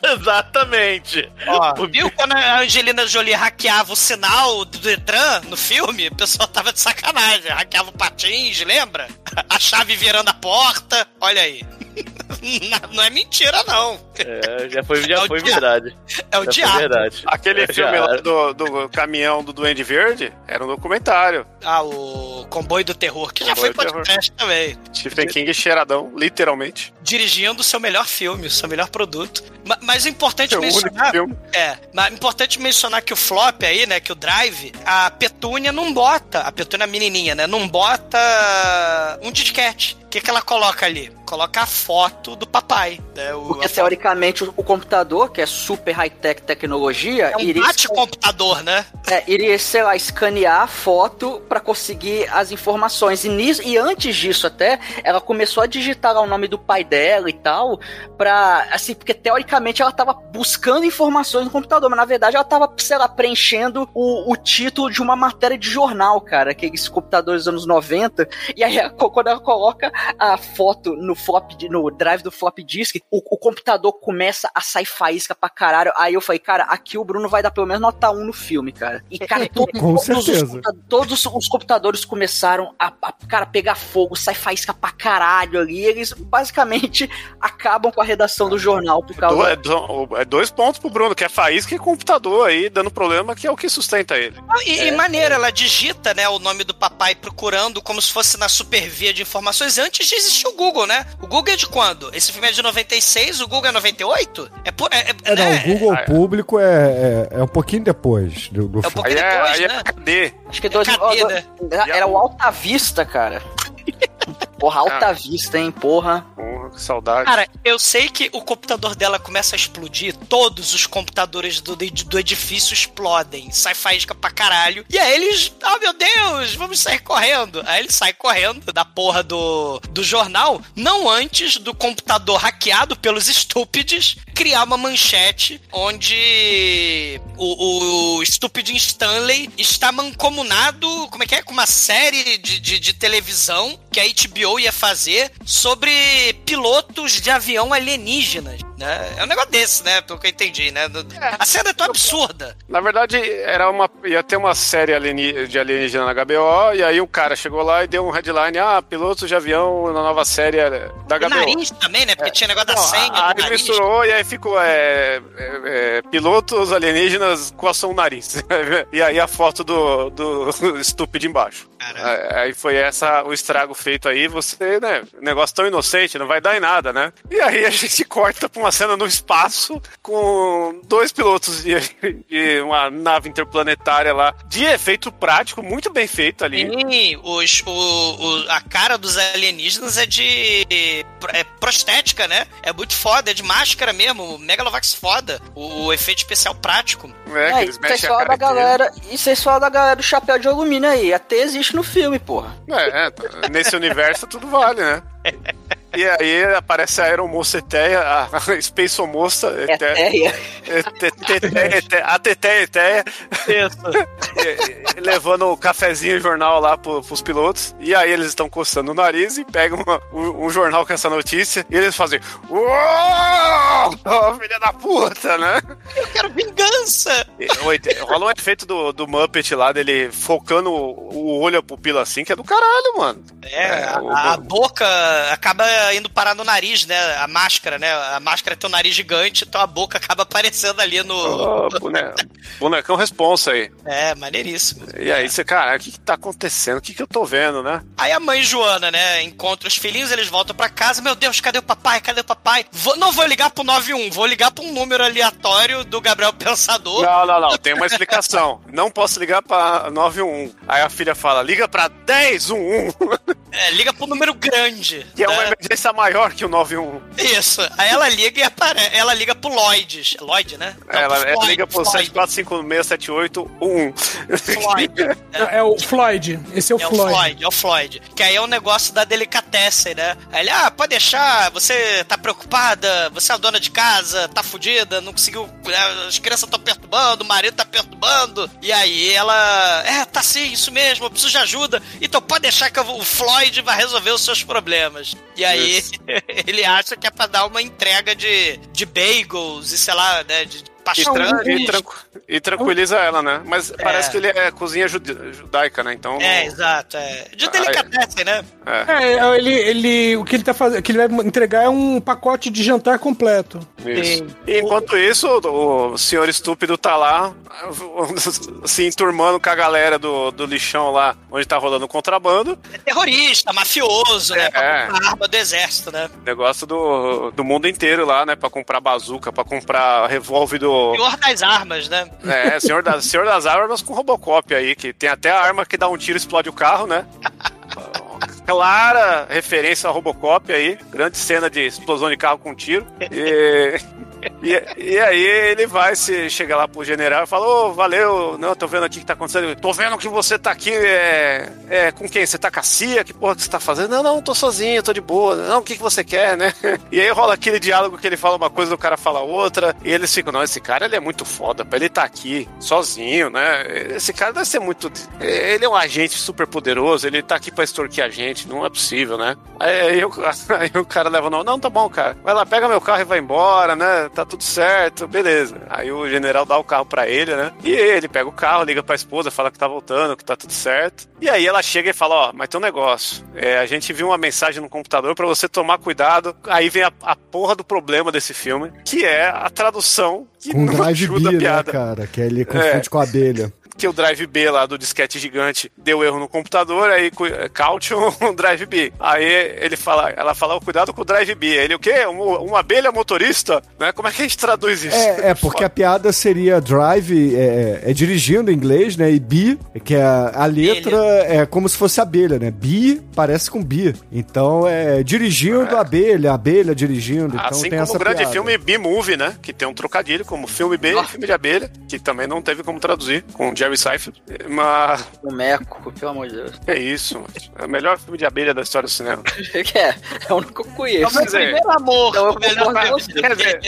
Exatamente. Ó, viu quando a Angelina Jolie hackeava o sinal do Detran no filme? O pessoal tava de sacanagem. Hackeava o patins, lembra? A chave virando a porta. Olha aí. Não é mentira, não. É, já foi, já É foi verdade. É o Já diabo. foi verdade. Aquele É, filme já- lá do, do caminhão do Duende Verde era um documentário. Ah, o Comboio do Terror, que já Comboio foi do Podcast também. Stephen King cheiradão, literalmente. Dirigindo o seu melhor filme, o seu melhor produto. Ma- Mas é importante É o único mencionar. É, mas é importante mencionar que o flop aí, né, que o drive, a Petúnia não bota, a Petúnia menininha, né, não bota um disquete. O que, que ela coloca ali? Coloca a foto do papai. Né, o, Porque teoricamente o, o computador, que é super high-tech tecnologia, é um iria, bate-computador, né? é, iria, sei lá, escanear a foto pra conseguir as informações. E, nisso, e antes disso até, ela começou a digitar lá o nome do pai dela e tal, pra, assim, porque teoricamente ela tava buscando informações no computador, mas na verdade ela tava, sei lá, preenchendo o, o título de uma matéria de jornal, cara, aqueles computadores dos anos 90, e aí ela- quando ela coloca a foto no flop, no drive do flop disk, o, o computador começa a sair faísca pra caralho. Aí eu falei, cara, aqui o Bruno vai dar pelo menos nota 1 no filme, cara. E, cara, to- Com todos, os, certeza. todos os computadores começaram a, a, cara, pegar fogo, sai faísca pra caralho ali. Eles basicamente acabam com a redação do jornal por Do- causa. é, do- é dois pontos pro Bruno, que é faísca e computador aí, dando problema, que é o que sustenta ele. E, e maneiro, ela digita, né, o nome do papai procurando como se fosse na supervia de informações antes de existir o Google, né? O Google é de quando? Esse filme é de 96, o Google é 98? É, por, é, é, É, não, né? o Google É. público é, é, é um pouquinho depois do, do É um filme. pouquinho Aí é, depois, aí né? é KD. Acho que dois, cadê, ó, né? era o Alta Vista, cara. Porra, Alta Ah. Vista, hein, porra. Porra, que saudade. Cara, eu sei que o computador dela começa a explodir, todos os computadores do, do edifício explodem, sai faísca pra caralho. E aí eles, ah meu Deus, vamos sair correndo. Aí ele sai correndo da porra do, do jornal, não antes do computador hackeado pelos estúpidos criar uma manchete onde o, o estúpido Stanley está mancomunado, como é que é? Com uma série de, de, de televisão que a HBO ia fazer sobre pilotos de avião alienígenas, né? É um negócio desse, né? Pelo que eu entendi, né? A cena é tão absurda. Na verdade, era uma, ia ter uma série alieni- de alienígena na HBO, e aí um cara chegou lá e deu um headline, ah, pilotos de avião na nova série da O HBO. nariz também, né? Porque tinha negócio da Não, senha aí misturou e aí ficou é, é, é, pilotos alienígenas com ação nariz. e aí a foto do, do estúpido embaixo. Caralho. Aí foi essa o estrago feito aí, você, né? Negócio tão inocente, não vai dar em nada, né? E aí a gente corta pra uma cena no espaço com dois pilotos de, de uma nave interplanetária lá, de efeito prático, muito bem feito ali. Sim, os, o, o- a cara dos alienígenas é de é prostética, né? É muito foda, é de máscara mesmo, Megalovax foda. O, o efeito especial prático. É, que É, eles aí mexem a só cara da galera. Isso aí só da galera do chapéu de alumínio aí. Até existe no filme, porra. É, é, nesse universo tudo vale, né? E aí aparece a aeromoça Eteia, a Space Moça, É Eteia, a Teteia Eteia, levando o cafezinho e jornal lá pro, pros pilotos. E aí eles estão coçando o nariz e pegam um, jornal com essa notícia e eles fazem. Uou! Filha da puta, né? Eu quero vingança! Rola um efeito do, do Muppet lá, dele focando o, olho, a pupila assim, que é do caralho, mano. É, É, a boca acaba indo parar no nariz, né? A máscara, né? A máscara tem um nariz gigante, então a boca acaba aparecendo ali no. Ô, bone- bonecão responsa aí. É, maneiríssimo. E aí você, cara, o que, que tá acontecendo? O que, que eu tô vendo, né? Aí a mãe Joana, né, encontra os filhinhos, eles voltam pra casa. Meu Deus, cadê o papai? Cadê o papai? Vou- não vou ligar pro 91, vou ligar pra um número aleatório do Gabriel Pensador. Não, não, não, tem uma explicação. Não posso ligar pra 911. Aí a filha fala, liga pra 1011. É, liga pro número grande. Que é uma né? emergência maior que o 91. Isso. Aí ela liga e apare... ela liga pro Lloyd. Lloyd, né? Não, ela, pro ela Floyd, liga pro Floyd. 74567811. Floyd. É, é o Floyd. Esse é o É o Floyd. Floyd, é o Floyd. Que aí é um negócio da delicatessen, né? Aí ele, ah, pode deixar, você tá preocupada, você é a dona de casa, tá fudida, não conseguiu. eh, As crianças estão perturbando, o marido tá perturbando. E aí ela, é, tá sim, isso mesmo, eu preciso de ajuda. Então pode deixar que eu vou- o Floyd vai resolver os seus problemas. E aí ele acha que é pra dar uma entrega de, de bagels e sei lá, né? De E, tran- e tranqu- e tranquiliza ela, né? Mas parece que ele é cozinha judaica, né? Então. É, exato. É. De delicatessen, né? é, É, ele, ele, o que ele tá fazendo, que ele vai entregar é um pacote de jantar completo. isso. E enquanto isso, o, senhor estúpido tá lá se enturmando com a galera do, do lixão lá, onde tá rolando o contrabando. É terrorista, mafioso, né? Pra É. comprar arma do exército, né? Negócio do, do mundo inteiro lá, né? Pra comprar bazuca, pra comprar revólver do. Senhor das armas, né? É, senhor das, senhor das armas com Robocop aí, que tem até a arma que dá um tiro e explode o carro, né? Clara referência ao Robocop aí, grande cena de explosão de carro com tiro. E, e, e aí ele vai se chega lá pro general e fala: Ô, valeu, não, tô vendo aqui o que tá acontecendo. Tô vendo que você tá aqui é, é com quem? Você tá com a CIA? Que porra que você tá fazendo? Não, não, tô sozinho, tô de boa. Não, o que, que você quer, né? E aí rola aquele diálogo que ele fala uma coisa, o cara fala outra, e eles ficam, não, esse cara ele é muito foda, pra ele tá aqui sozinho, né? Esse cara deve ser muito. Ele é um agente super poderoso, ele tá aqui pra extorquir a gente, não é possível, né? Aí, aí o, aí o cara leva, não, não, tá bom, cara, vai lá, pega meu carro e vai embora, né? Tá tudo certo, beleza. Aí o general dá o carro pra ele, né? E ele pega o carro, liga pra esposa, fala que tá voltando, que tá tudo certo. E aí ela chega e fala, ó, mas tem um negócio. É, a gente viu uma mensagem no computador pra você tomar cuidado. Aí vem a, a porra do problema desse filme, que é a tradução que Com não Drive ajuda B, a né, piada. cara? Que ele confunde com a abelha. Que o Drive B lá do disquete gigante deu erro no computador, aí cu- Caution o Drive B. Aí ele fala, ela fala, "Ó, cuidado com o Drive B. Ele o quê? Um- uma abelha motorista? Né? Como é que a gente traduz isso? É, é porque a piada seria drive, é, é dirigindo em inglês, né? E bee, que é a letra é como se fosse abelha, né? Bee parece com bee. Então é dirigindo abelha, abelha dirigindo. Então Assim tem como essa o grande piada. filme B-Movie, né? Que tem um trocadilho como filme B e filme de abelha, que também não teve como traduzir, com Jerry Seinfeld. Mas O Meco, pelo amor de Deus. é isso, mano. é o melhor filme de abelha da história do cinema. É, é o único que eu conheço. Quer dizer, Primeiro amor. Eu o melhor filme. Quer dizer,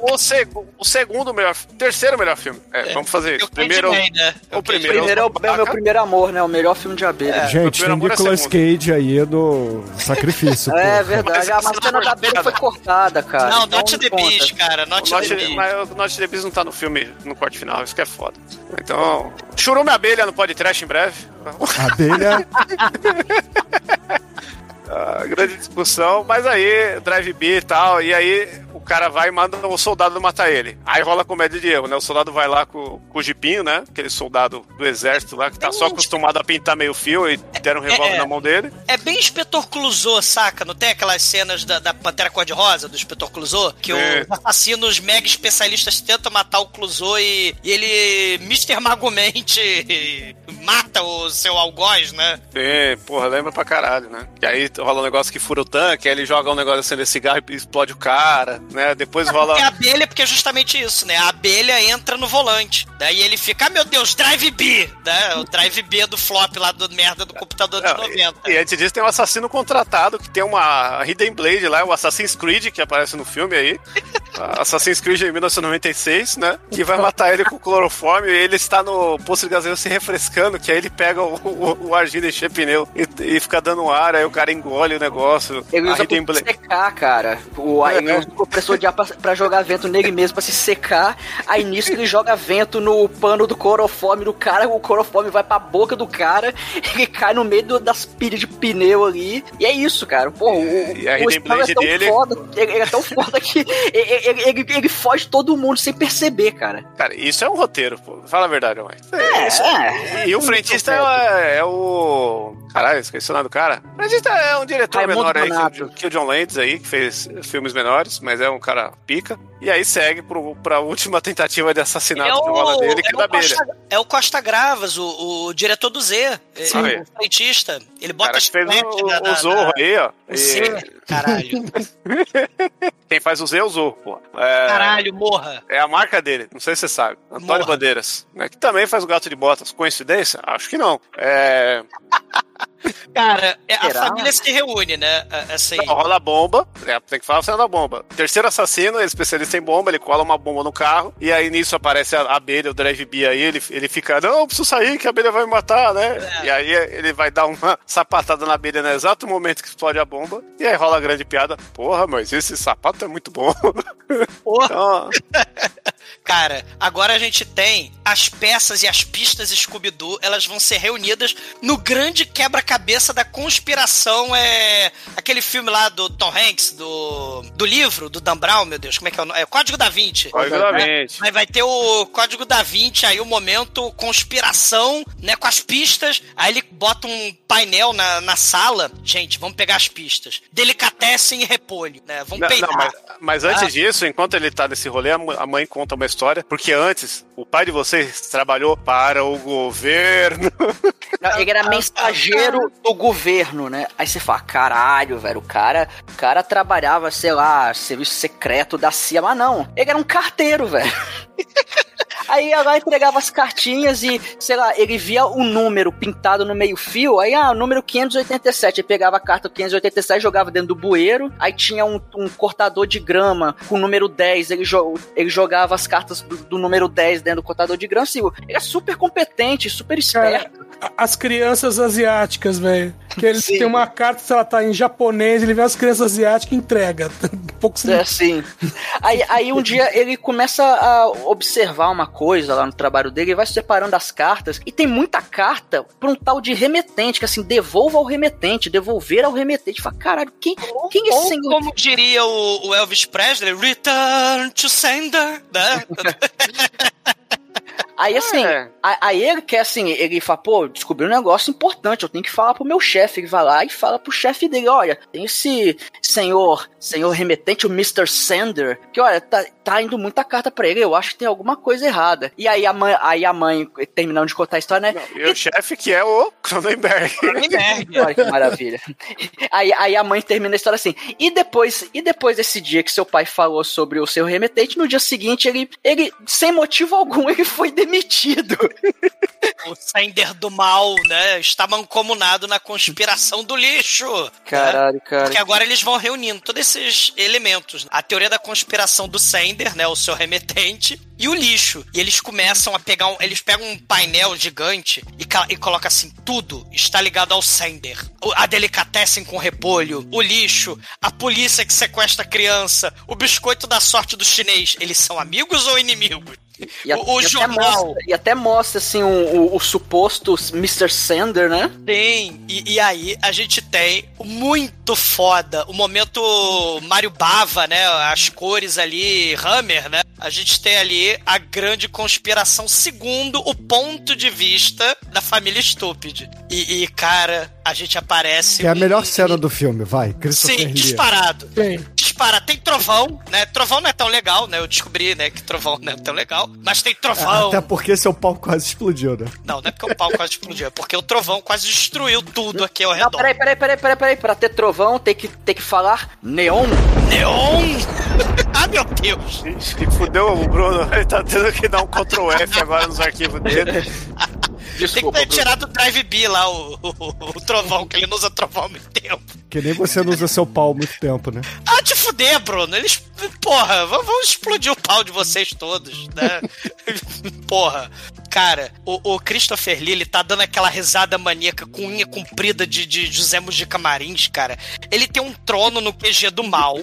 o, seg- o segundo melhor, terceiro melhor filme. É, vamos fazer isso. Primeiro, né? o O primeiro, primeiro é o, é o meu primeiro amor, né? O melhor filme de abelha. Gente, meu tem primeiro amor é Nicolas. Cage aí no Sacrifício. É verdade. Mas a cena da abelha foi cortada, cara. Não, Então Not the. Beast, cara. Not, the Beast. mas o Not the Beast não tá no filme, no corte final, isso que é foda. Então, churume abelha no podcast em breve. Abelha. Grande discussão, mas aí, Drive B e tal, e aí o cara vai e manda o soldado matar ele. Aí rola comédia de erro, né? O soldado vai lá com, com o jipinho, né? Aquele soldado do exército lá, que tá só acostumado a pintar meio fio e deram um revólver É. na mão dele. É bem Inspetor Clouseau, saca? Não tem aquelas cenas da, da Pantera Cor-de-Rosa, do Inspetor Clouseau? Que É. os assassinos mega especialistas tentam matar o Clouseau e, e ele, Mr. Magomente, mata o seu algoz, né? É, porra, lembra pra caralho, né? E aí rola um negócio que fura o tanque, aí ele joga um negócio acender cigarro e explode o cara, né? Depois rola. É a abelha, porque é justamente isso, né? A abelha entra no volante. Daí ele fica, ah, meu Deus, Drive B, né? O Drive B do flop lá do merda do computador dos Não, 90. E, e antes disso tem um assassino contratado que tem uma Hidden Blade lá, o Assassin's Creed, que aparece no filme aí. Assassin's Creed em 1996, né? Que vai matar ele com clorofórmio e ele está no posto de gasolina se refrescando, que aí ele pega o, o, o argila e enche pneu e, e fica dando um ar, aí o cara engole o negócio. Ele usa pra secar, cara. O, aí ele usa o compressor de ar pra, pra jogar vento nele mesmo, pra se secar. Aí nisso ele joga vento no pano do clorofome do cara, o clorofome vai pra boca do cara, ele cai no meio do- das pilhas de pneu ali. E é isso, cara. Pô, o, E o Blade é tão dele- foda, ele, ele é tão foda que ele, ele, ele, foge todo mundo sem perceber, cara. Cara, isso é um roteiro, pô. Fala a verdade, mãe. É, é. E o frentista é, é o. Caralho, esqueci o nome do cara. Mas ele é um diretor Raimundo menor aí Donato. que, o- que o John Landis aí, que fez filmes menores, mas é um cara pica. E aí segue pro, pra última tentativa de assassinato de rola dele, que é, é da o abelha. Costa, é o Costa Gravas, o, o diretor do Z. Sim. Ele, o. Ele O bota cara que fez o, na- o Zorro na- aí, ó. o E Z. Caralho. quem faz o Z é o Zorro, pô. É, Caralho, morra. é a marca dele, não sei se você sabe. Antônio Morra. Bandeiras. né, que também faz o Gato de Botas. Coincidência? Acho que não. É, Cara, é- a família se reúne, né? Assim. Não, rola a bomba, é, tem que falar a cena da bomba. Terceiro assassino, ele é especialista em bomba, ele cola uma bomba no carro, e aí nisso aparece a abelha, o drive B aí, ele, ele fica, não, eu preciso sair, que a abelha vai me matar, né? É. E aí ele vai dar uma sapatada na abelha no exato momento que explode a bomba, e aí rola a grande piada, porra, mas esse sapato é muito bom. Porra. então, Cara, agora a gente tem as peças e as pistas Scooby-Doo, elas vão ser reunidas no grande quebra-cabeça da conspiração, é... Aquele filme lá do Tom Hanks, do, do livro, do Dan Brown, meu Deus, como é que é o nome? É Código da Vinci. obviamente. Mas vai ter o Código da Vinci aí, o momento conspiração, né, com as pistas. Aí ele bota um painel na, na sala. Gente, vamos pegar as pistas. Delicatessen e repolho, né? Vamos Não, peidar. não, mas, mas antes Ah. disso, enquanto ele tá nesse rolê, a mãe conta uma história, porque antes o pai de vocês trabalhou para o governo. Não, ele era mensageiro do governo, né? Aí você fala, caralho, velho, o cara, o cara trabalhava, sei lá, serviço secreto da CIA, mas não, ele era um carteiro, velho. Aí lá entregava as cartinhas e, sei lá, ele via o número pintado no meio-fio, aí, ah, o número 587. Aí pegava a carta 587, jogava dentro do bueiro, aí tinha um, um cortador de grama com o número 10, ele, jo ele jogava as cartas do, do número 10 dentro do cortador de grama, assim, ele é super competente, super esperto. A- As crianças asiáticas, velho. Que eles Sim. têm uma carta, se ela tá em japonês, ele vê as crianças asiáticas e entrega. Um pouco sem É assim. Aí, aí um dia ele começa a observar uma coisa lá no trabalho dele, ele vai separando as cartas, e tem muita carta pra um tal de remetente, que assim, devolva ao remetente, devolver ao remetente. Fala, caralho, quem, quem é esse Ou senhor? como diria o, o Elvis Presley, return to sender, né? Aí assim, É. a- aí ele quer assim, ele fala, pô, descobri um negócio importante, eu tenho que falar pro meu chefe. Ele vai lá e fala pro chefe dele, olha, tem esse senhor, senhor remetente, o Mr. Sender, que olha, tá, tá indo muita carta pra ele, eu acho que tem alguma coisa errada. E aí a mãe, aí a mãe terminando de contar a história, né? E o chefe que é o Cronenberg. Olha que maravilha. Aí, aí a mãe termina a história assim. E depois, e depois desse dia que seu pai falou sobre o seu remetente, no dia seguinte ele, ele sem motivo algum, ele foi demitido. o Sender do mal, né? Está mancomunado na conspiração do lixo. né? Caralho, cara. Porque agora eles vão reunindo todos esses elementos. A teoria da conspiração do Sender, né? O seu remetente. E o lixo. E eles começam a pegar um. Eles pegam um painel gigante e, e colocam assim: tudo está ligado ao Sender. A delicatessen com repolho, o lixo, a polícia que sequestra a criança, o biscoito da sorte do chinês. Eles são amigos ou inimigos? E, a- o, o e até jornal. mostra, e até mostra, assim, o, o- o suposto Mr. Sender, né? Tem. E, e aí a gente tem o muito foda, o momento Mario Bava, né? As cores ali, Hammer, né? A gente tem ali a grande conspiração segundo o ponto de vista da família Stupid. E, e, cara, a gente aparece. Que é a melhor cena do filme, vai. Sim, Lee. disparado. Tem. Dispara, tem trovão, né? Trovão não é tão legal, né? Eu descobri, né, que trovão não é tão legal. Mas tem trovão. Até porque seu pau quase explodiu, né? Não, não é porque o pau quase explodiu, é porque o trovão quase destruiu tudo aqui ao Não, redor. peraí, peraí, peraí, peraí, peraí. Pra ter trovão, tem que, tem que falar neon. Neon! ah, meu Deus! E fudeu o Bruno, ele tá tendo que dar um Ctrl F agora nos arquivos dele. Tem que Desculpa, ter Bruno. tirado o Drive B lá, o, o, o trovão, que ele não usa trovão há muito tempo. Que nem você não usa seu pau há muito tempo, né? Ah, te fuder, Bruno. Eles. Porra, vamos vamos explodir o pau de vocês todos, né? Porra. Cara, o, o Christopher Lee, ele tá dando aquela risada maníaca com unha comprida de, de José Mujica Marins, cara. Ele tem um trono no QG do mal.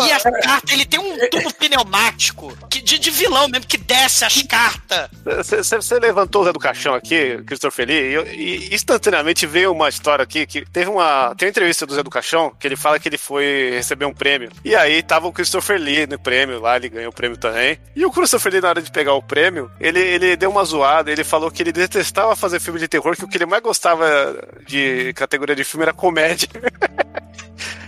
E as cartas, ele tem um tubo pneumático que, de, de vilão mesmo, que desce as cartas. Você levantou o Zé do Caixão aqui, Christopher Lee, e, e instantaneamente veio uma história aqui que teve uma. Tem uma entrevista do Zé do Caixão que ele fala que ele foi receber um prêmio. E aí tava o Christopher Lee no prêmio lá, ele ganhou o prêmio também. E o Christopher Lee, na hora de pegar o prêmio, ele, ele deu uma zoada, ele falou que ele detestava fazer filme de terror, que o que ele mais gostava de categoria de filme era comédia.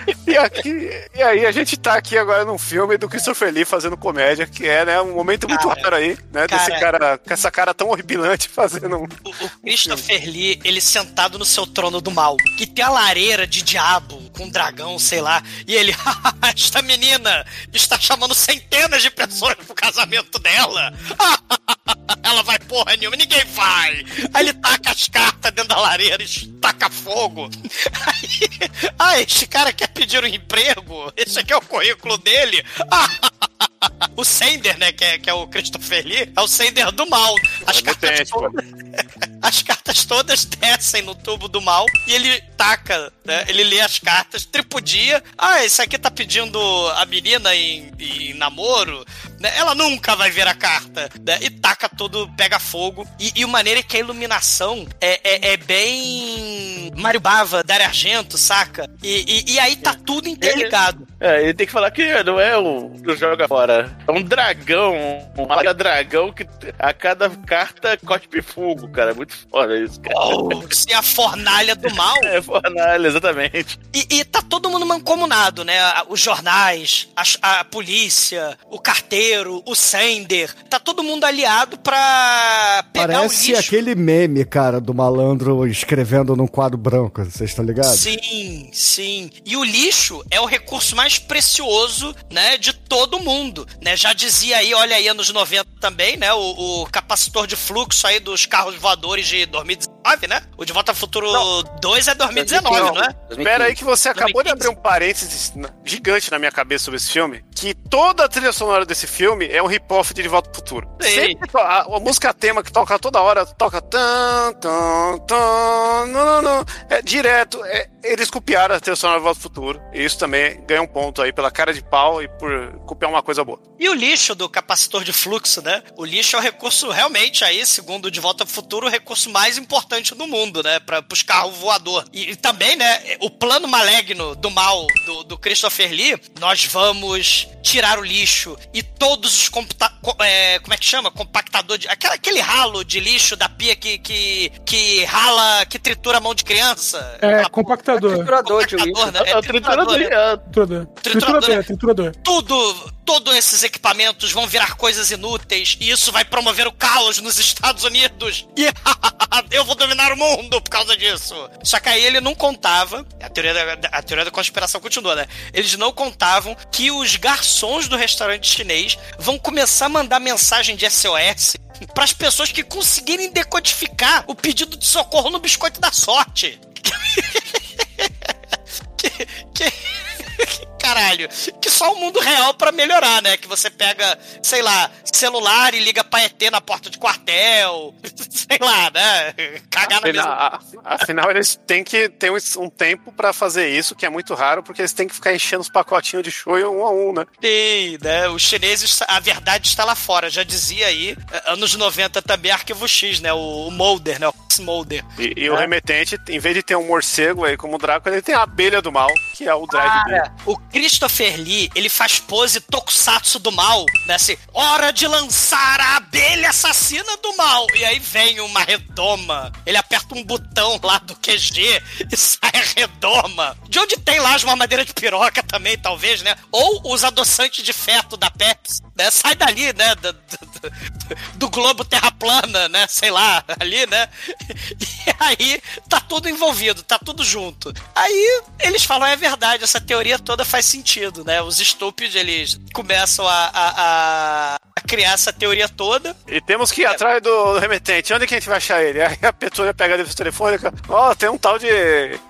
E, aqui, e aí a gente tá aqui agora num filme do Christopher Lee fazendo comédia, que é né, um momento muito Cara, raro aí, né? Desse cara- cara, com essa cara tão horripilante fazendo um. O, o Christopher Lee, ele sentado no seu trono do mal, que tem a lareira de diabo com um dragão, sei lá, e ele, esta menina está chamando centenas de pessoas pro casamento dela. Ela vai porra nenhuma, ninguém vai. Aí ele taca as cartas dentro da lareira e taca fogo. Aí, ah, este cara quer pedir um emprego? Esse aqui é o currículo dele. O Sender, né, que é, que é o Christopher Lee, é o Sender do mal. As cartas Repete, pô. as cartas todas descem no tubo do mal e ele taca, né? Ele lê as cartas, tripudia. Ah, esse aqui tá pedindo a menina em, em namoro. né? Ela nunca vai ver a carta. né? E taca tudo, pega fogo. E, e o maneiro é que a iluminação é, é, é bem. Mario Bava, Dario Argento, saca? E, e, e aí tá tudo interligado. É, ele tem que falar que não é o o joga fora. É um dragão, um malaga dragão que a cada carta cospe fogo, cara. É muito foda isso, cara. Oh, se a fornalha do mal. É fornalha, exatamente. E, e tá todo mundo mancomunado, né? Os jornais, a, a polícia, o carteiro, o sender. Tá todo mundo aliado pra pegar Parece o lixo. aquele meme, cara, do malandro escrevendo num quadro branco, vocês estão ligados? Sim, sim. E o lixo é o recurso mais precioso, né, de todo mundo, né? Já dizia aí, olha aí, anos 90 também, né, o, o capacitor de fluxo aí dos carros voadores de 2019, né? O De Volta ao Futuro 2 é 2019, não, é? Espera aí que você acabou de 2015. abrir um parênteses gigante na minha cabeça sobre esse filme, que toda a trilha sonora desse filme é um rip-off de De Volta pro Futuro. Sim. Sempre a, a música tema que toca toda hora, toca tan, tan, tan, não, não, não. É direto, é, eles copiaram a trilha sonora de Volta pro Futuro, e isso também ganha um ponto aí pela cara de pau e por copiar uma coisa boa. E o lixo do capacitor de fluxo, né? O lixo é o recurso realmente aí, segundo De Volta ao Futuro, o recurso mais importante do mundo, né? Para os carros voador. E, e também, né? O plano maligno do mal do, do Christopher Lee, nós vamos tirar o lixo e todos os computa co- é, como é que chama? Compactador de aquela, aquele ralo de lixo da pia que, que que rala, que tritura a mão de criança. É, Aquela compactador. Triturador de lixo. compactador, né? É o triturador, né? é, Triturador. Triturador. Triturador, triturador. tudo, todos esses equipamentos vão virar coisas inúteis e isso vai promover o caos nos Estados Unidos. E eu vou dominar o mundo por causa disso. Só que aí ele não contava, a teoria da, a teoria da conspiração continua, né? Eles não contavam que os garçons do restaurante chinês vão começar a mandar mensagem de SOS para as pessoas que conseguirem decodificar o pedido de socorro no biscoito da sorte. caralho, que só o mundo real pra melhorar, né? Que você pega, sei lá, celular e liga pra ET na porta de quartel, sei lá, né? Cagar na Afinal, mesa. a- afinal, eles têm que ter um, um tempo pra fazer isso, que é muito raro, porque eles têm que ficar enchendo os pacotinhos de shoyu um a um, né? Sim, né? Os chineses, a verdade está lá fora. Já dizia aí, eh, anos 90 também, Arquivo X, né? O, o Mulder, né? O Max Mulder. E, e o remetente, em vez de ter um morcego aí como o Drácula, ele tem a abelha do mal, que é o Drive Cara, o Christopher Lee, ele faz pose tokusatsu do mal, né? Assim, hora de lançar a abelha assassina do mal. E aí vem uma redoma. Ele aperta um botão lá do QG e sai a redoma. De onde tem lá as mamadeiras de piroca também, talvez, né? Ou os adoçantes de feto da Pepsi, né? Sai dali, né? Do, do- do- do globo terra plana, né? Sei lá, ali, né? E aí tá tudo envolvido, tá tudo junto. Aí eles falam, é verdade, essa teoria toda faz sentido, né? Os estúpidos, eles começam a, a, a- criar essa teoria toda. E temos que ir atrás do remetente. Onde que a gente vai achar ele? Aí a Petúnia pega a lista telefônica. Ó, tem um tal de,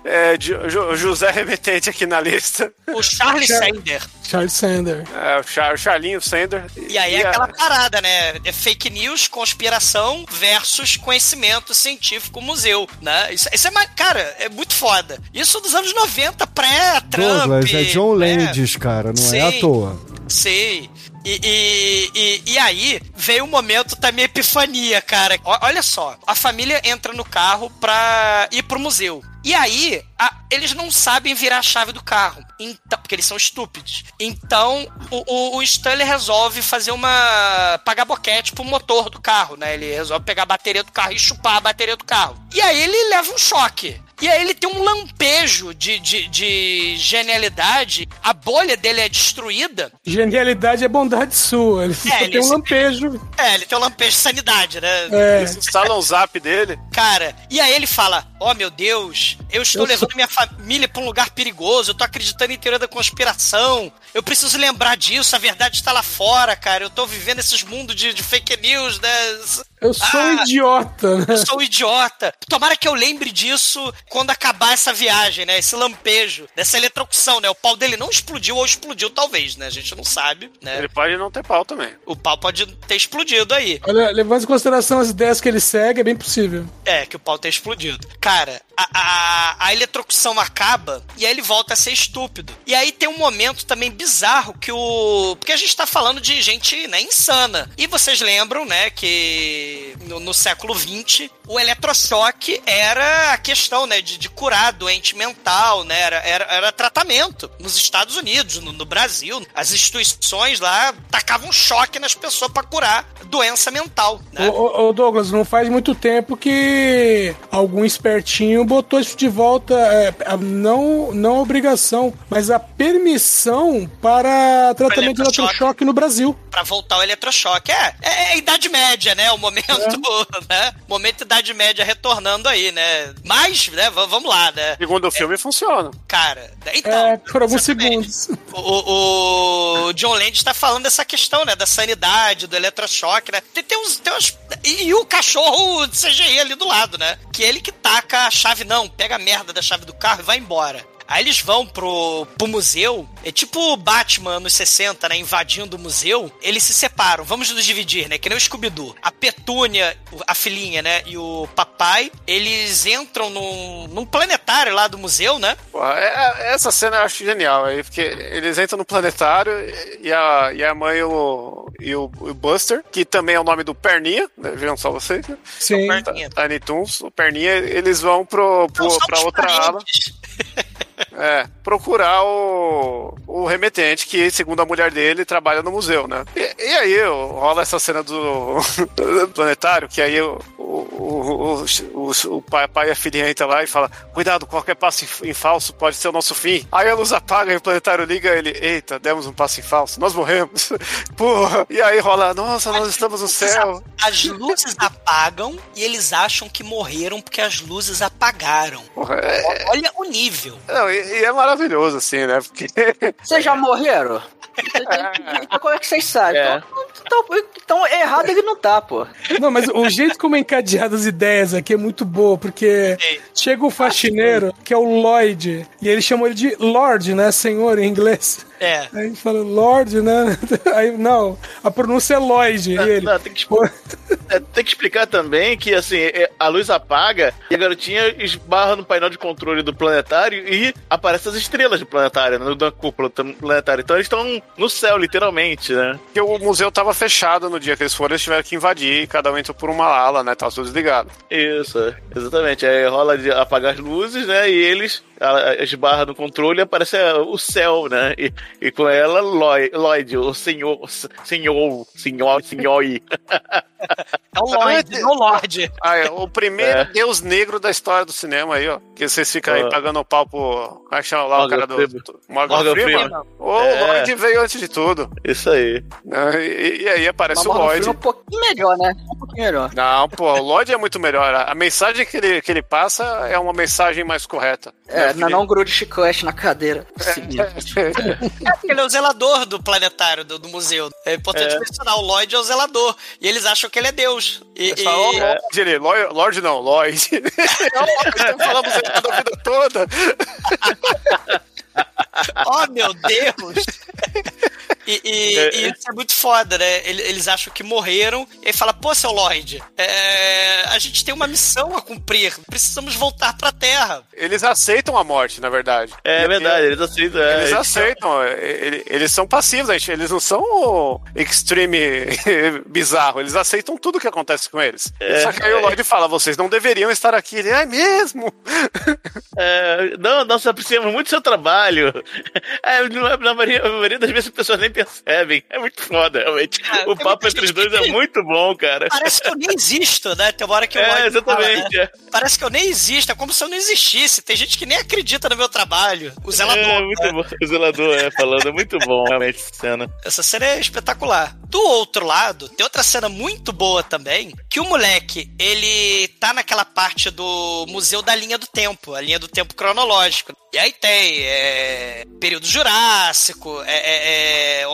é, de José Remetente aqui na lista. O Charlie Sander. Charles Sander. É, o Char, Charlinho Sender Mulder. E aí é a- aquela parada, né? É fake news, conspiração versus conhecimento científico museu, né? Isso, isso é. Cara, é muito foda. Isso dos anos 90, pré-Trump. É John né? Landis, cara, não Sim. é à toa. Sei. E, e, e, e aí veio o momento da minha epifania, cara. O- olha só, a família entra no carro pra ir pro museu. E aí, a- eles não sabem virar a chave do carro. Então, porque eles são estúpidos. Então, o, o, o Stanley resolve fazer uma. pagar boquete pro motor do carro, né? Ele resolve pegar a bateria do carro e chupar a bateria do carro. E aí ele leva um choque. E aí ele tem um lampejo de, de, de genialidade. A bolha dele é destruída. Genialidade é bondade sua. Ele só ele tem um lampejo. É, ele tem um lampejo de sanidade, né? É. Eles instalam o zap dele. Cara, e aí ele fala: Ó meu Deus, eu estou Eu levando minha família pra um lugar perigoso, eu tô acreditando em teoria da conspiração, eu preciso lembrar disso, a verdade está lá fora, cara. Eu tô vivendo esses mundos de, de fake news, né? Eu sou um Ah. idiota, né? Eu sou um idiota. Tomara que eu lembre disso quando acabar essa viagem, né? Esse lampejo, dessa eletrocução, né? O pau dele não explodiu ou explodiu, talvez, né? A gente não sabe, né? Ele pode não ter pau também. O pau pode ter explodido aí. Olha, levando em consideração as ideias que ele segue, é bem possível. É, que o pau tenha explodido. Cara, cara a, a, eletrocução acaba e aí ele volta a ser estúpido. E aí tem um momento também bizarro que o. Porque a gente tá falando de gente, né, insana. E vocês lembram, né, que no, no século XX o eletrochoque era a questão, né, de, de curar doente mental, né? Era, era, era tratamento. Nos Estados Unidos, no, no Brasil, as instituições lá tacavam choque nas pessoas pra curar doença mental, né? Ô, ô, Douglas, não faz muito tempo que algum espertinho botou isso de volta, é, a- não, não a obrigação, mas a permissão para tratamento de eletrochoque. no Brasil. Pra voltar o eletrochoque. É, é, é a Idade Média, né? O momento, né? Momento Idade Média retornando aí, né? Mas, né? vamos lá, né? Segundo o filme, funciona. Cara, então. É, por alguns segundos. O, o John Landis tá falando dessa questão, né? Da sanidade, do eletrochoque, né? Tem, tem uns. Tem uns e, e o cachorro de CGI ali do lado, né? Que ele que taca a chave, não, pega a merda da chave do carro e vai embora. Aí eles vão pro, pro museu, é tipo o Batman nos 60, né? Invadindo o museu. Eles se separam, vamos nos dividir, né? Que nem o Scooby-Doo. A Petúnia, o- a filhinha, né? E o papai, eles entram num, num planetário lá do museu, né? Porra, é- é- essa cena eu acho genial aí, porque eles entram no planetário e a, e a mãe e o, e o, o Buster, que também é o nome do Perninha, né? viram só vocês, né? Sim. Perninha. Tiny Toons, o Perninha, eles vão pro, pro, Não, pra outra ala. É, procurar o, o remetente que, segundo a mulher dele, trabalha no museu, né? E, e aí rola essa cena do, do planetário, que aí o, o, o, o, pai, pai e a filha entra lá e fala: Cuidado, qualquer passo em, em falso pode ser o nosso fim. Aí a luz apaga e o planetário liga ele: Eita, demos um passo em falso, nós morremos. Porra! E aí rola: Nossa, nós estamos no céu. As luzes apagam e eles acham que morreram porque as luzes apagaram. Porra, é, Olha o nível. não, e, e é maravilhoso, assim, né? Porque. Vocês já morreram? Então como é que vocês sabem? É. Então, então, então errado ele não tá, pô. Não, mas o jeito como é encadeado as ideias aqui é muito boa, porque Sim. chega o faxineiro, que é o Lloyd, e ele chamou ele de Lord, né, senhor, em inglês. É. Aí a gente fala Lord, né? Aí, não, a pronúncia é Lloyd. E ele, Não, tem, que, pô, é, tem que explicar também que assim, é, a luz apaga e a garotinha esbarra no painel de controle do planetário e aparecem as estrelas do planetário, né, da cúpula do planetário. Então eles estão no céu, literalmente, né? Porque o museu tava fechado no dia que eles foram, eles tiveram que invadir, e cada um entrou por uma ala, né? Tava tudo desligado. Isso, exatamente. Aí rola de apagar as luzes, né? E eles esbarra no controle e aparece é, o céu, né? E, e com ela, Lloyd, Lloyd, o senhor, senhor, senhor, senhor. É o Lorde, não o Lorde. Ah, é, o primeiro É. deus negro da história do cinema aí, ó. Que vocês ficam aí Ah. pagando o pau pro. Como é que chama lá o Morgan cara do. Morgan, Morgan Freeman? Freeman. O É. Lloyd veio antes de tudo. Isso aí. né? E, e aí aparece Mas o Morgan Lloyd. Freeman é um pouquinho melhor, né? Um pouquinho melhor. Não, pô, o Lloyd é muito melhor. A mensagem que ele, que ele passa é uma mensagem mais correta. É, Né? não, grude chiclete na cadeira. É porque ele é o zelador do planetário, do, do museu. É importante É. mencionar, o Lloyd é o zelador. E eles acham que ele é Deus. E, Eles falam, "Ô, e- Lorde, Lloyd, Lorde não, Lloyd. Não, falamos a vida toda. Oh, meu Deus! E, e- É, e isso é muito foda, né? Ele- Eles acham que morreram, e aí fala, pô, seu Lloyd, é, a gente tem uma missão a cumprir, precisamos voltar pra Terra. Eles aceitam a morte, na verdade. É verdade, eles aceitam. é, Eles eles- aceitam, ele- eles são passivos, gente. Eles não são extreme bizarro. Eles aceitam tudo que acontece com eles. Só que aí o Lloyd fala: vocês não deveriam estar aqui. Ele é mesmo. É, não, nós apreciamos muito seu trabalho. É, não é- na, maioria, na maioria das vezes as pessoas nem percebem. É muito foda, realmente. É, o papo entre os dois é que- muito bom, cara. Parece que eu nem existo, né? Tem uma hora que o É, Lloyd fala, né? exatamente. é. Parece que eu nem existo, é como se eu não existisse. Tem gente que nem acredita no meu trabalho. O zelador. É, muito né? bom. O zelador é falando, é muito bom, realmente, essa cena. Essa cena é espetacular. Do outro lado, tem outra cena muito boa também, que o moleque, ele tá naquela parte do Museu da Linha do Tempo, a linha do tempo cronológico. E aí tem é, período Jurássico, é, é, é,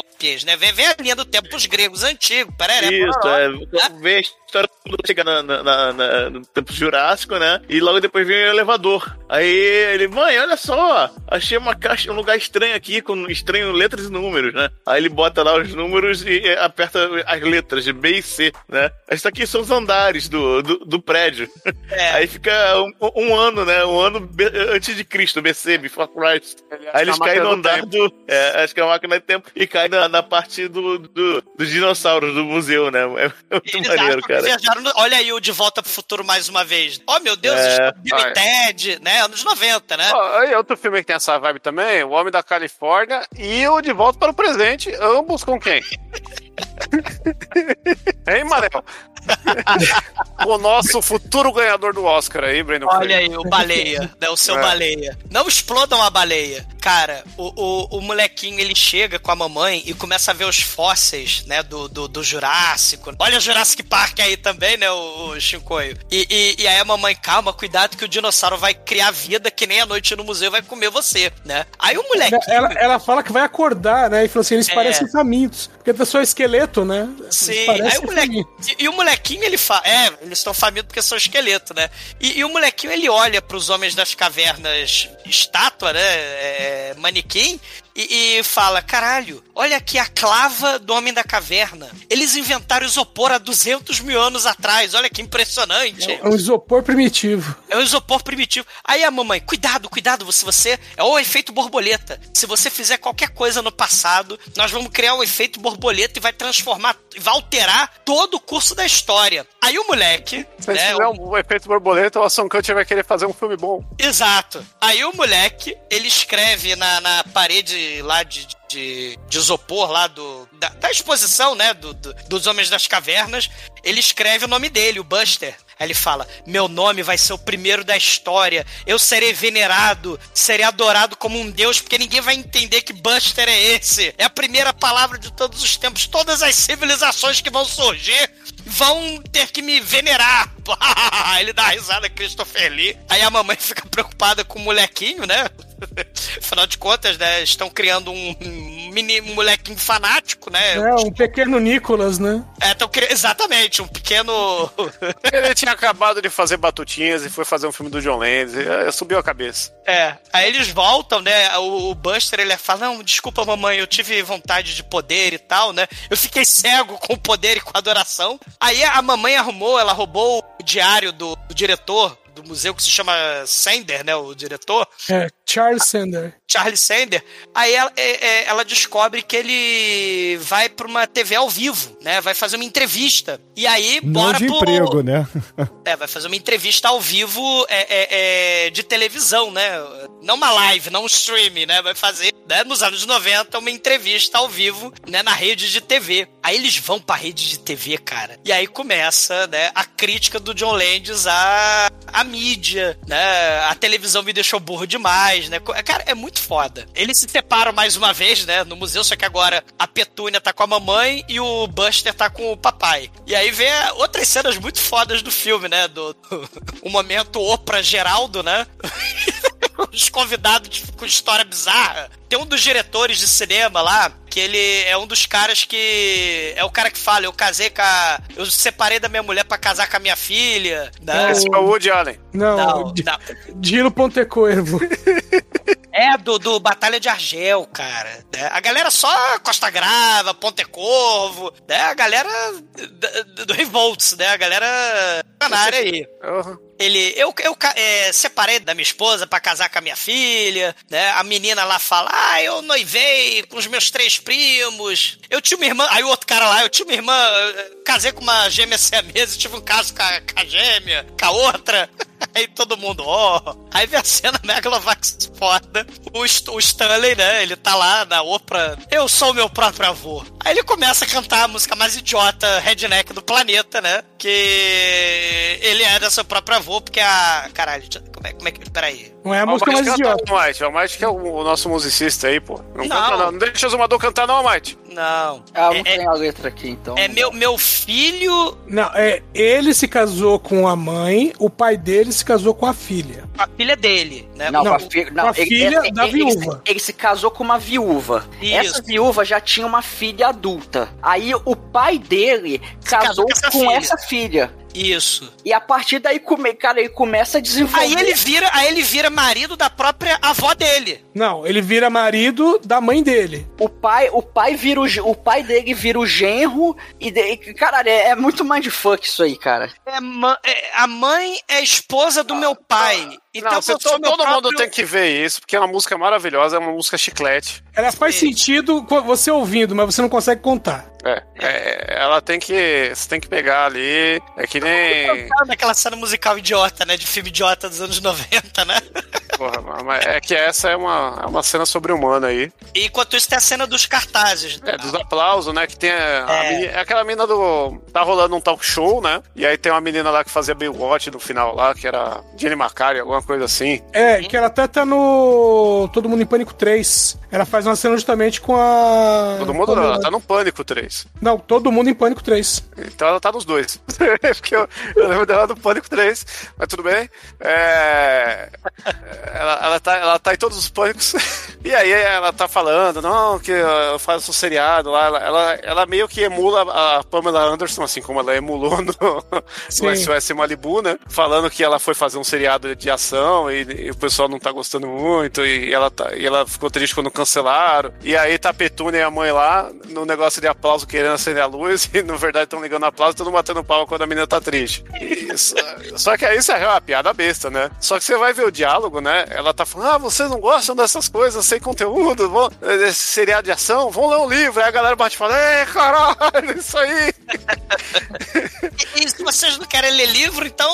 né? Vem, vem a linha do tempo pros gregos antigos, parará, Isso, parará. é. Vê a história quando chega na, na- na- no tempo jurássico, né? E logo depois vem o elevador. Aí ele, mãe, olha só, achei uma caixa, um lugar estranho aqui, com estranho letras e números, né? Aí ele bota lá os números e eh, aperta as letras de B e C, né? Isso aqui são os andares do, do, do prédio. É. Aí fica um, um ano, né? Um ano antes de Cristo, BC, Before Christ. Aí eles que é uma caem no andar do do. É, acho que é uma máquina de tempo. E cai na, na parte do, do, dos dinossauros do museu, né? É muito Eles maneiro, que cara. viajaram no- Olha aí o De Volta pro Futuro mais uma vez. Oh, meu Deus, É. Bill e. Ted, né? Anos 90, né? Ó, aí outro filme que tem essa vibe também, O Homem da Califórnia e o De Volta para o Presente, ambos com quem? hein, Manel? o nosso futuro ganhador do Oscar aí, Brandon Olha Fraser. aí, o baleia, né? O seu É. baleia. Não explodam a baleia. Cara, o, o, o molequinho ele chega com a mamãe e começa a ver os fósseis, né? Do, do, do Jurássico. Olha o Jurassic Park aí também, né? O, o Shinkoio. E, e, e aí a mamãe, calma, cuidado que o dinossauro vai criar vida que nem a noite no museu vai comer você, né? Aí o molequinho. Ela, ela fala que vai acordar, né? E falou assim: eles É. parecem famintos. Porque tá só esqueleto, né? Sim, aí o moleque, e, e o molequinho ele fala, é, eles estão famintos porque são esqueleto, né? E, e o molequinho ele olha pros homens das cavernas, estátua, né? é, manequim, e, e fala: caralho, olha aqui a clava do homem da caverna. Eles inventaram isopor há 200 mil anos atrás, olha que impressionante. É um isopor primitivo. É um isopor primitivo. Aí a mamãe, cuidado, cuidado, se você. É o efeito borboleta. Se você fizer qualquer coisa no passado, nós vamos criar o efeito borboleta e vai transformar, vai alterar todo o curso da história. Aí o moleque. Se né, tiver um efeito borboleta, o Ação Kutcher vai querer fazer um filme bom. Exato. Aí o moleque, ele escreve na, na parede lá de, de, de isopor lá do, da, da exposição, né, do, do- dos Homens das Cavernas, ele escreve o nome dele, o Buster. Aí ele fala, meu nome vai ser o primeiro da história, eu serei venerado, serei adorado como um deus, porque ninguém vai entender que Buster é esse. É a primeira palavra de todos os tempos, todas as civilizações que vão surgir vão ter que me venerar. ele dá uma risada, Christopher Lee. Aí a mamãe fica preocupada com o molequinho, né? Afinal de contas, né? Estão criando um um mini molequinho fanático, né? É, um pequeno Nicolas, né? É, tão cri... Exatamente, um pequeno. Ele tinha acabado de fazer Batutinhas e foi fazer um filme do John Landis. e, eh, Subiu a cabeça. É, aí eles voltam, né? O, o Buster ele fala: Não, desculpa, mamãe, eu tive vontade de poder e tal, né? Eu fiquei cego com o poder e com a adoração. Aí a mamãe arrumou, ela roubou o diário do, do diretor do museu que se chama Sender, né? O diretor. É, Charles Sander. Charlie Sander, aí ela, é, é, ela descobre que ele vai pra uma TV ao vivo, né? Vai fazer uma entrevista. E aí, Não bora de pro... emprego, né? É, vai fazer uma entrevista ao vivo é, é, é, de televisão, né? Não uma live, não um stream, né? Vai fazer, né, nos anos 90, uma entrevista ao vivo, né, na rede de TV. Aí eles vão pra rede de TV, cara. E aí começa, né, a crítica do John Landis à, à mídia, né? A televisão me deixou burro demais, né? Cara, é muito foda. Eles se separam mais uma vez, né, no museu, só que agora a Petúnia tá com a mamãe e o Buster tá com o papai. E aí vem outras cenas muito fodas do filme, né? Do, do o momento Oprah Geraldo, né? Os convidados com história bizarra. Tem um dos diretores de cinema lá, que ele é um dos caras que. É o cara que fala: eu casei com a. Eu separei da minha mulher pra casar com a minha filha. Né? Esse é o Woody Allen. Não, Não, não. Dilo Pontecorvo. É, do, do Batalha de Argel, cara. né? A galera só Costa Grava, Ponte Corvo, né? A galera do, do Revolts, né? A galera tá na área aí. Uhum. Ele, eu, eu é, separei da minha esposa pra casar com a minha filha, né? A menina lá fala, ah, eu noivei com os meus três primos. Eu tinha uma irmã, aí o outro cara lá, eu tinha uma irmã, casei com uma gêmea siamesa, tive um caso com a, com a gêmea, com a outra. Aí todo mundo, ó. Aí vem a cena Megalovax foda. O, o Stanley, né? Ele tá lá na Oprah. Eu sou o meu próprio avô. Aí ele começa a cantar a música mais idiota, redneck do planeta, né? Que ele era seu próprio avô, porque a. Caralho, como é, como é que. Peraí. Não é a O música mais idiota. o Almighty. O Almighty que é o, o nosso musicista aí, pô. Não, Não. canta não. Não deixa o Zumador cantar não, Almighty. Não. Ah, não é, tem a letra aqui, então. é meu, meu filho. Não, é, ele se casou com a mãe, o pai dele se casou com a filha. A filha dele, né? Não, Não, com a, fi- não, a filha da ele, viúva. Ele, ele se casou com uma viúva. Isso. Essa viúva já tinha uma filha adulta. Aí o pai dele casou casou com essa com filha. essa filha. Isso. E a partir daí, come, cara, ele começa a desenvolver. Aí ele vira, aí ele vira marido da própria avó dele. Não, ele vira marido da mãe dele. O pai, o pai vira o, o pai dele vira o genro e, de, e, caralho, é, é muito mindfuck isso aí, cara. É, é, a mãe é esposa do meu pai. Então não, todo todo mundo próprio- tem que ver isso, porque é uma música maravilhosa, é uma música chiclete. Ela faz Sim. sentido com você ouvindo, mas você não consegue contar. É, é, ela tem que. Você tem que pegar ali. É que nem. Daquela cena musical idiota, né? De filme idiota dos anos 90, né? Porra, mas é que essa é uma, é uma cena sobre-humana aí. E enquanto isso tem a cena dos cartazes. né? É, dos aplausos, né? Que tem a, a É. é aquela menina do. Tá rolando um talk show, né? E aí tem uma menina lá que fazia Baywatch no final lá, que era Jenny Macari, alguma coisa assim. É, que ela até tá no Todo Mundo em Pânico 3. Ela faz uma cena justamente com a. Todo mundo a- ela tá no Pânico 3. Não, Todo Mundo em Pânico 3. Então ela tá nos dois. Porque eu, eu lembro dela do Pânico 3, mas tudo bem. É, ela, ela, tá, ela tá em todos os pânicos. E aí ela tá falando, não, que eu faço um seriado lá. Ela, ela, ela meio que emula a Pamela Anderson, assim como ela emulou no, no SOS Malibu, né? Falando que ela foi fazer um seriado de ação e, e o pessoal não tá gostando muito. E ela, tá, e ela ficou triste quando cancelaram. E aí tá a Petúnia e a mãe lá no negócio de aplauso querendo acender a luz. E na verdade estão ligando aplauso e todo mundo batendo palma quando a menina tá triste. E só, que aí isso é uma piada besta, né? Só que você vai ver o diálogo, né? Ela tá falando, ah, vocês não gostam dessas coisas sem conteúdo, vão, desse seriado de ação, vão ler um livro. Aí a galera bate e fala, é, caralho, isso aí. E, e se vocês não querem ler livro, então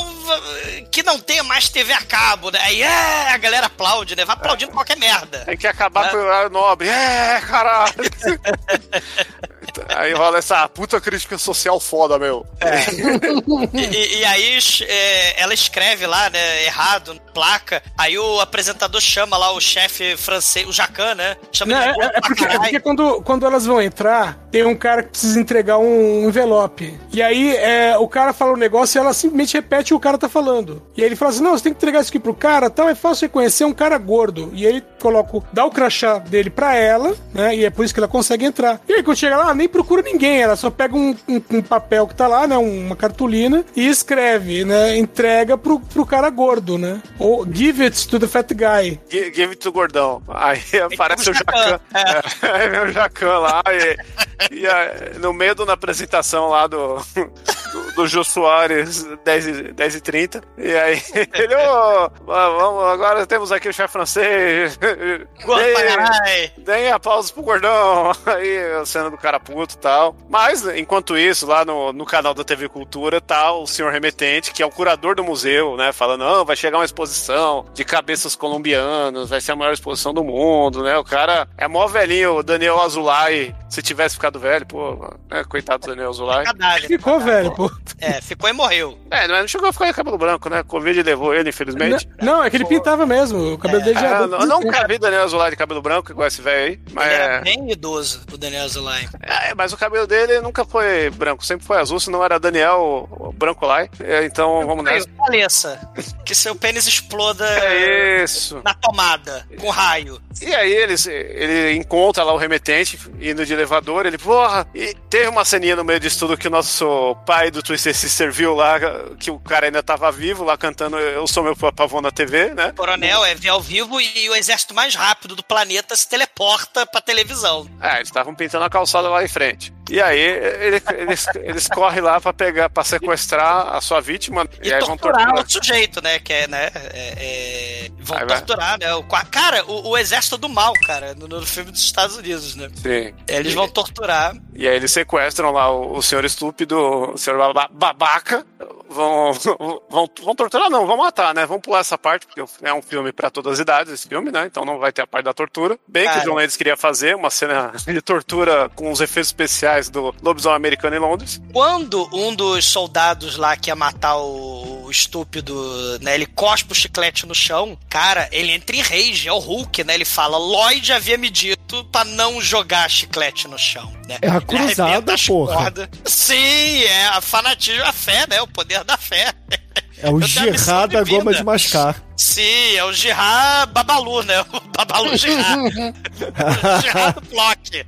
que não tenha mais TV a cabo, né? Aí é, a galera aplaude, né? Vai aplaudindo qualquer merda. Tem que acabar É. com o horário nobre. É, caralho. aí rola essa puta crítica social foda, meu. E, e- e aí é, ela escreve lá, né, errado, placa. Aí o apresentador chama lá o chefe francês, o Jacan, né? Chama Não, ele é, é pra porque, é porque quando, quando elas vão entrar, tem um cara que precisa entregar um envelope. E aí é, o cara fala um negócio e ela simplesmente repete o que o cara tá falando. E aí ele fala assim: não, você tem que entregar isso aqui pro cara, tal, é fácil reconhecer é um cara gordo. E ele coloca, o- dá o crachá dele pra ela, né? E é por isso que ela consegue entrar. E aí quando chega lá, nem procura ninguém, ela só pega um, um- um papel que tá lá, né? Uma cartolina, e escreve, né? Entrega pro, pro cara gordo, né? Ou give it to the fat guy. Gi- Give it to gordão. Aí aparece o o Jacan. É, aí vem o Jacan lá e, e aí, no meio da apresentação lá do, do, do Jô Soares, 10, e- 10 e 30. E aí ele, ô, vamos, agora temos aqui o chefe francês. Deem-. Deem aplausos pro gordão. Aí a cena do cara puto e tal. Mas, enquanto isso, lá no, no canal da TV Cultura tá o senhor remetente, que é o curador do museu, né? Falando, não, vai chegar uma exposição de cabeças colombianas, vai ser a maior exposição do mundo, né? O cara é mó velhinho, o Daniel Azulay. Se tivesse ficado velho, pô, né? coitado do Daniel Azulay. Cadáver. Ficou velho, pô. É, ficou e morreu. É, não chegou a ficar de cabelo branco, né? Covid levou ele, infelizmente. Não, é que ele pintava mesmo. O cabelo dele já Ah, era não, não nunca vi Daniel Azulay de cabelo branco, igual esse velho aí. Mas Ele é... era bem idoso, o Daniel Zulay. É, mas o cabelo dele nunca foi branco, sempre foi azul, senão era Daniel Branco Lai. É, Então vamos nessa. Faleça. Que seu pênis exploda É na tomada, com raio. E aí eles, ele encontra lá o remetente indo de elevador, ele, porra, e teve uma ceninha no meio disso tudo que o nosso pai do Twister Sister viu lá, que o cara ainda tava vivo lá cantando Eu Sou Meu Pavão na TV, né? Coronel é ver ao vivo e o exército mais rápido do planeta se teleporta pra televisão. É, eles estavam pintando a calçada lá em frente. E aí ele- eles, eles correm lá pra pegar, para sequestrar a sua vítima E, e, aí vão torturar torturar. o sujeito, né? Que é, né? é- é- Vão Aí vai. torturar, né? O, cara, o, o exército do mal, cara, no, no filme dos Estados Unidos, né? Sim. Eles vão torturar. E aí eles sequestram lá o, o senhor estúpido, o senhor baba- babaca. Vão, vão, vão torturar, não, vão matar, né? Vamos pular essa parte, porque é um filme pra todas as idades, esse filme, né? Então não vai ter a parte da tortura. Bem que Cara. o John Landis queria fazer, uma cena de tortura com os efeitos especiais do lobisomem americano em Londres. Quando um dos soldados lá que ia matar o, o estúpido, né? Ele cospe o chiclete no chão, cara, ele entra em rage, é o Hulk, né? Ele fala, Lloyd havia me dito pra não jogar chiclete no chão, né? É a cruzada, porra. cordas. Sim, é a fanatismo, a fé, né? O poder da fé. É o Gerard da goma de mascar. Sim, é o Girard Babalu, né? O Babalu Girard. o do Block.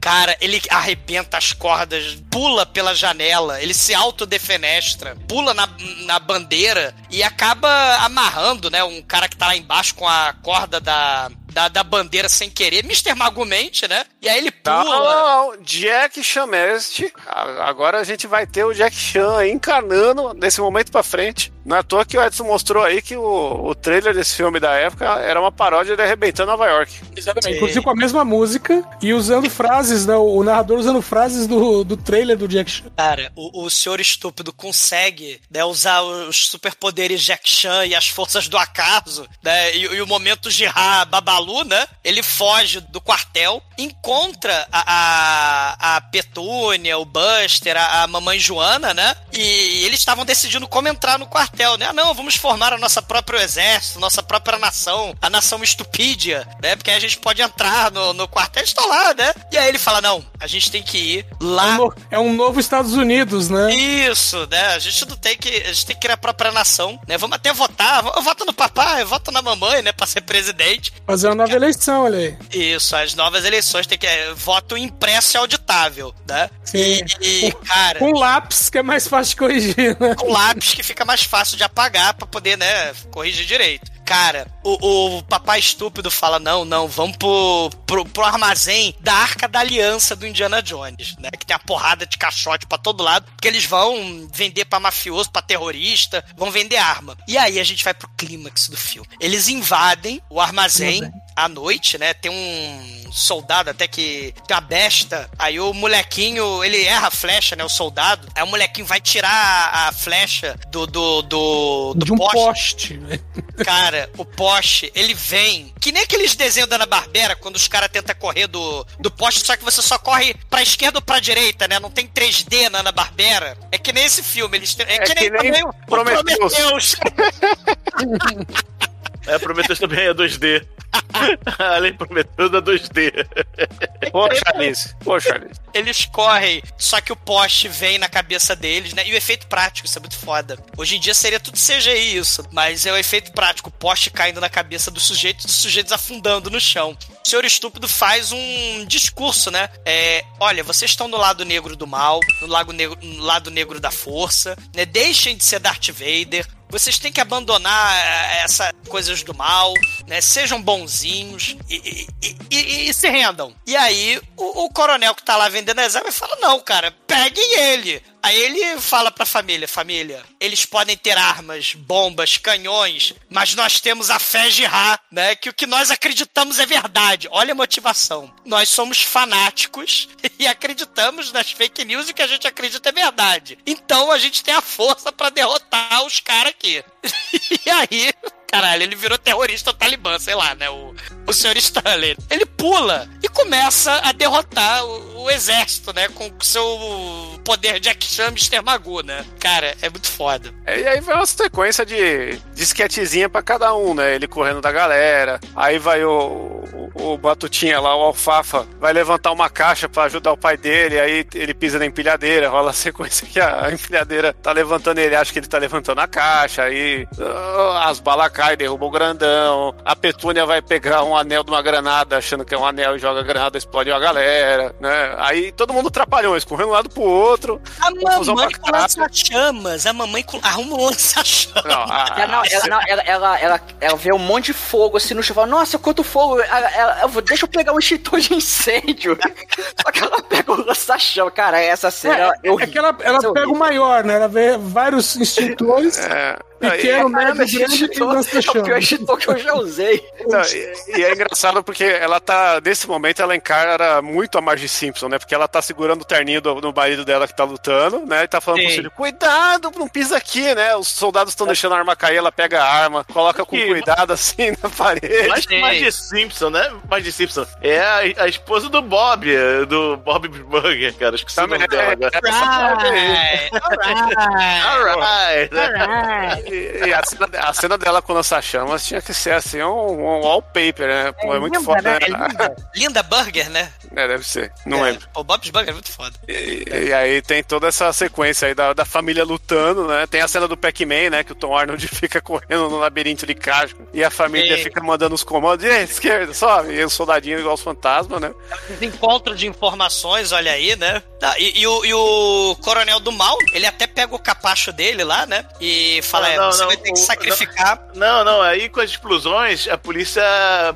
Cara, ele arrebenta as cordas, pula pela janela, ele se autodefenestra, pula na, na bandeira e acaba amarrando, né? Um cara que tá lá embaixo com a corda da, da, da bandeira sem querer, Mr. Magumente, né? E aí ele Não, pula. não, não. Jack Chameste. A- Agora a gente vai ter o Jack Chan encarnando desse momento pra frente. Não é à toa que o Edson mostrou aí que o, o trailer desse filme da época era uma paródia de Arrebentando Nova York. Exatamente. Sim. Inclusive com a mesma música e usando frases, né? O narrador usando frases do, do trailer do Jack Chan. Cara, o, o senhor estúpido consegue né, usar os superpoderes Jack Chan e as forças do acaso, né? E, e o momento Girard Babalu, né? Ele foge do quartel, encontra a, a, a Petúnia, o Buster, a, a mamãe Joana, né? E eles estavam decidindo como entrar no quartel, né? Ah, não, vamos formar o nosso próprio exército, nossa própria nação, a nação estupídia, né? Porque aí a gente pode entrar no, no quartel, estão lá, né? E aí ele fala, não, a gente tem que ir É lá um, no- é um novo Estados Unidos, né? isso, né? A gente não tem que. A gente tem que criar a própria nação, né? Vamos até votar. Eu voto no papai, eu voto na mamãe, né? Pra ser presidente. Fazer uma nova eleição, olha aí. Isso, as novas eleições tem que. É, voto impresso e auditável, né? Sim. E, e, cara. Com lápis, que é mais fácil de corrigir, né? com lápis que fica mais fácil de apagar pra poder, né, corrigir direito. Cara, o, o papai estúpido fala: não, não, vamos pro, pro, pro armazém da Arca da Aliança do Indiana Jones, né? Que tem a porrada de caixote pra todo lado, porque eles vão vender pra mafioso, pra terrorista, vão vender arma. E aí a gente vai pro clímax do filme. Eles invadem o armazém à noite, né? Tem um soldado até que tem uma besta. Aí o molequinho, ele erra a flecha, né? O soldado. Aí o molequinho vai tirar a, flecha do, do, do, do de um poste. poste. né? Cara, o poste, ele vem. Que nem aqueles desenhos da Ana Barbera, quando os caras tentam correr do, do poste, só que você só corre pra esquerda ou pra direita, né? Não tem 3D na Ana Barbera. É que nem esse filme. Eles é, É que, nem que nem também o- o Prometheus. Prometheus. É, Prometheus também é 2D. Além Prometheus é 2D. Pô, Charlize. Pô, Charlize. Eles correm, só que o poste vem na cabeça deles, né? E o efeito prático, isso é muito foda. Hoje em dia seria tudo CGI isso, mas é o efeito prático, o poste caindo na cabeça do sujeito dos sujeitos afundando no chão. O senhor estúpido faz um discurso, né? É, olha, vocês estão no lado negro do mal, no, lago negro, no lado negro da força, né? Deixem de ser Darth Vader. Vocês têm que abandonar eh, essas coisas do mal, né? Sejam bonzinhos e, e- e- e se rendam. E aí, o, o coronel que tá lá vendendo exame fala: Não, cara, peguem ele. Aí ele fala pra família: Família, eles podem ter armas, bombas, canhões, mas nós temos a fé Jirá, né? Que o que nós acreditamos é verdade. Olha a motivação. Nós somos fanáticos e acreditamos nas fake news e o que a gente acredita é verdade. Então a gente tem a força pra derrotar os caras aqui. e aí, caralho, ele virou terrorista talibã, sei lá, né? O, o senhor Stanley. Ele pula e começa a derrotar o, o exército, né? Com o seu poder de action Mr. Magoo, né? Cara, é muito foda. E aí vai uma sequência de disquetezinha pra cada um, né? Ele correndo da galera. Aí vai o, o, o Batutinha lá, o Alfafa, vai levantar uma caixa pra ajudar o pai dele. Aí ele pisa na empilhadeira. Rola a sequência que a empilhadeira tá levantando ele, acha que ele tá levantando a caixa. Aí as balas caem, derrubam o grandão. A Petúnia vai pegar um anel de uma granada, achando que é um anel e joga a granada, explode a galera, né? Aí todo mundo trapalhão, escorrendo um lado pro outro. A confusão mamãe com lança-chamas. A mamãe com... arruma um lança-chamas. Não, a- Ela, não, a- ela, não, ela, ela, ela, ela vê um monte de fogo assim no chão. fala, Nossa, quanto fogo! Ela, ela- deixa eu pegar um extintor de incêndio. Só que ela pega o lança-chama. Cara, essa cena. É, eu é que ela, ela é pega o maior, né? Ela vê vários extintores, É, pequeno, médio, grande e é o pior extintor que eu já usei. Não, e, e é engraçado porque ela tá, nesse momento, ela encara muito a Marge Simpson, né? Porque ela tá segurando o terninho do, do marido dela que tá lutando, né? E tá falando pro Sim. filho, cuidado, não pisa aqui, né? Os soldados estão deixando a arma cair, ela pega a arma, coloca com Que- cuidado assim na parede. Mas de Simpson, né? Mais de Simpson. É a, a esposa do Bob, é, do Bob Burger, cara. Esqueci o Também nome dela é, agora. Right. Alright. Alright. E, e a, cena, a cena dela com lança-chamas tinha que ser assim, um, um wallpaper, né? Pô, é, muito linda, foda, né? né? É linda. Linda Burger, né? É, deve ser, não É, lembro. O Bob's Burger é muito foda. E, e aí tem toda essa sequência aí da, da família lutando, né? Tem a cena do Pac-Man, né? Que o Tom Arnold fica correndo no labirinto de caixa e a família Sim. fica mandando os comandos, e esquerda, sobe, e os soldadinhos igual os fantasmas, né? Encontro de informações, olha aí, né? Tá, e, e o, e o coronel do mal, ele até pega o capacho dele lá, né? E fala, é, não, você não, vai ter que sacrificar. Não, não, aí com as explosões, a polícia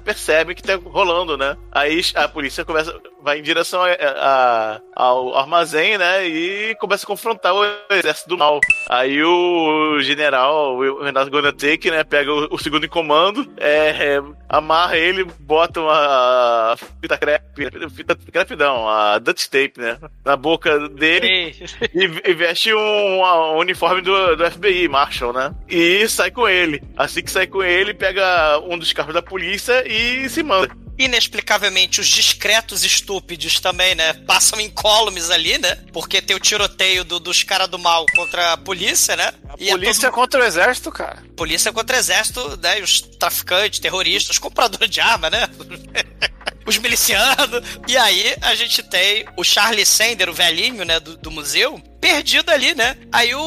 percebe que tá rolando, né? Aí a polícia começa, vai em direção a- a- ao armazém, né? E começa a confrontar o exército do mal. Aí o general, o Renato Gonatec, né? Pega o, o segundo em comando, é, é, amarra ele, bota uma fita crepe, fita crepe não, a duct tape, né? Na boca dele e, e veste um, um uniforme do, do FBI, Marshall, né? E sai com ele. Assim que sai com ele, pega um dos carros da polícia e se manda. Inexplicavelmente, os discretos estúpidos também, né? Passam incólumes ali, né? Porque tem o tiroteio do- dos caras do mal contra a polícia, né? E é Polícia todo- contra o exército, cara. polícia contra o exército, né? E os traficantes, terroristas, compradores de arma, né? Os milicianos. E aí a gente tem o Charlie Sander, o velhinho, né, do, do museu, perdido ali, né? Aí o.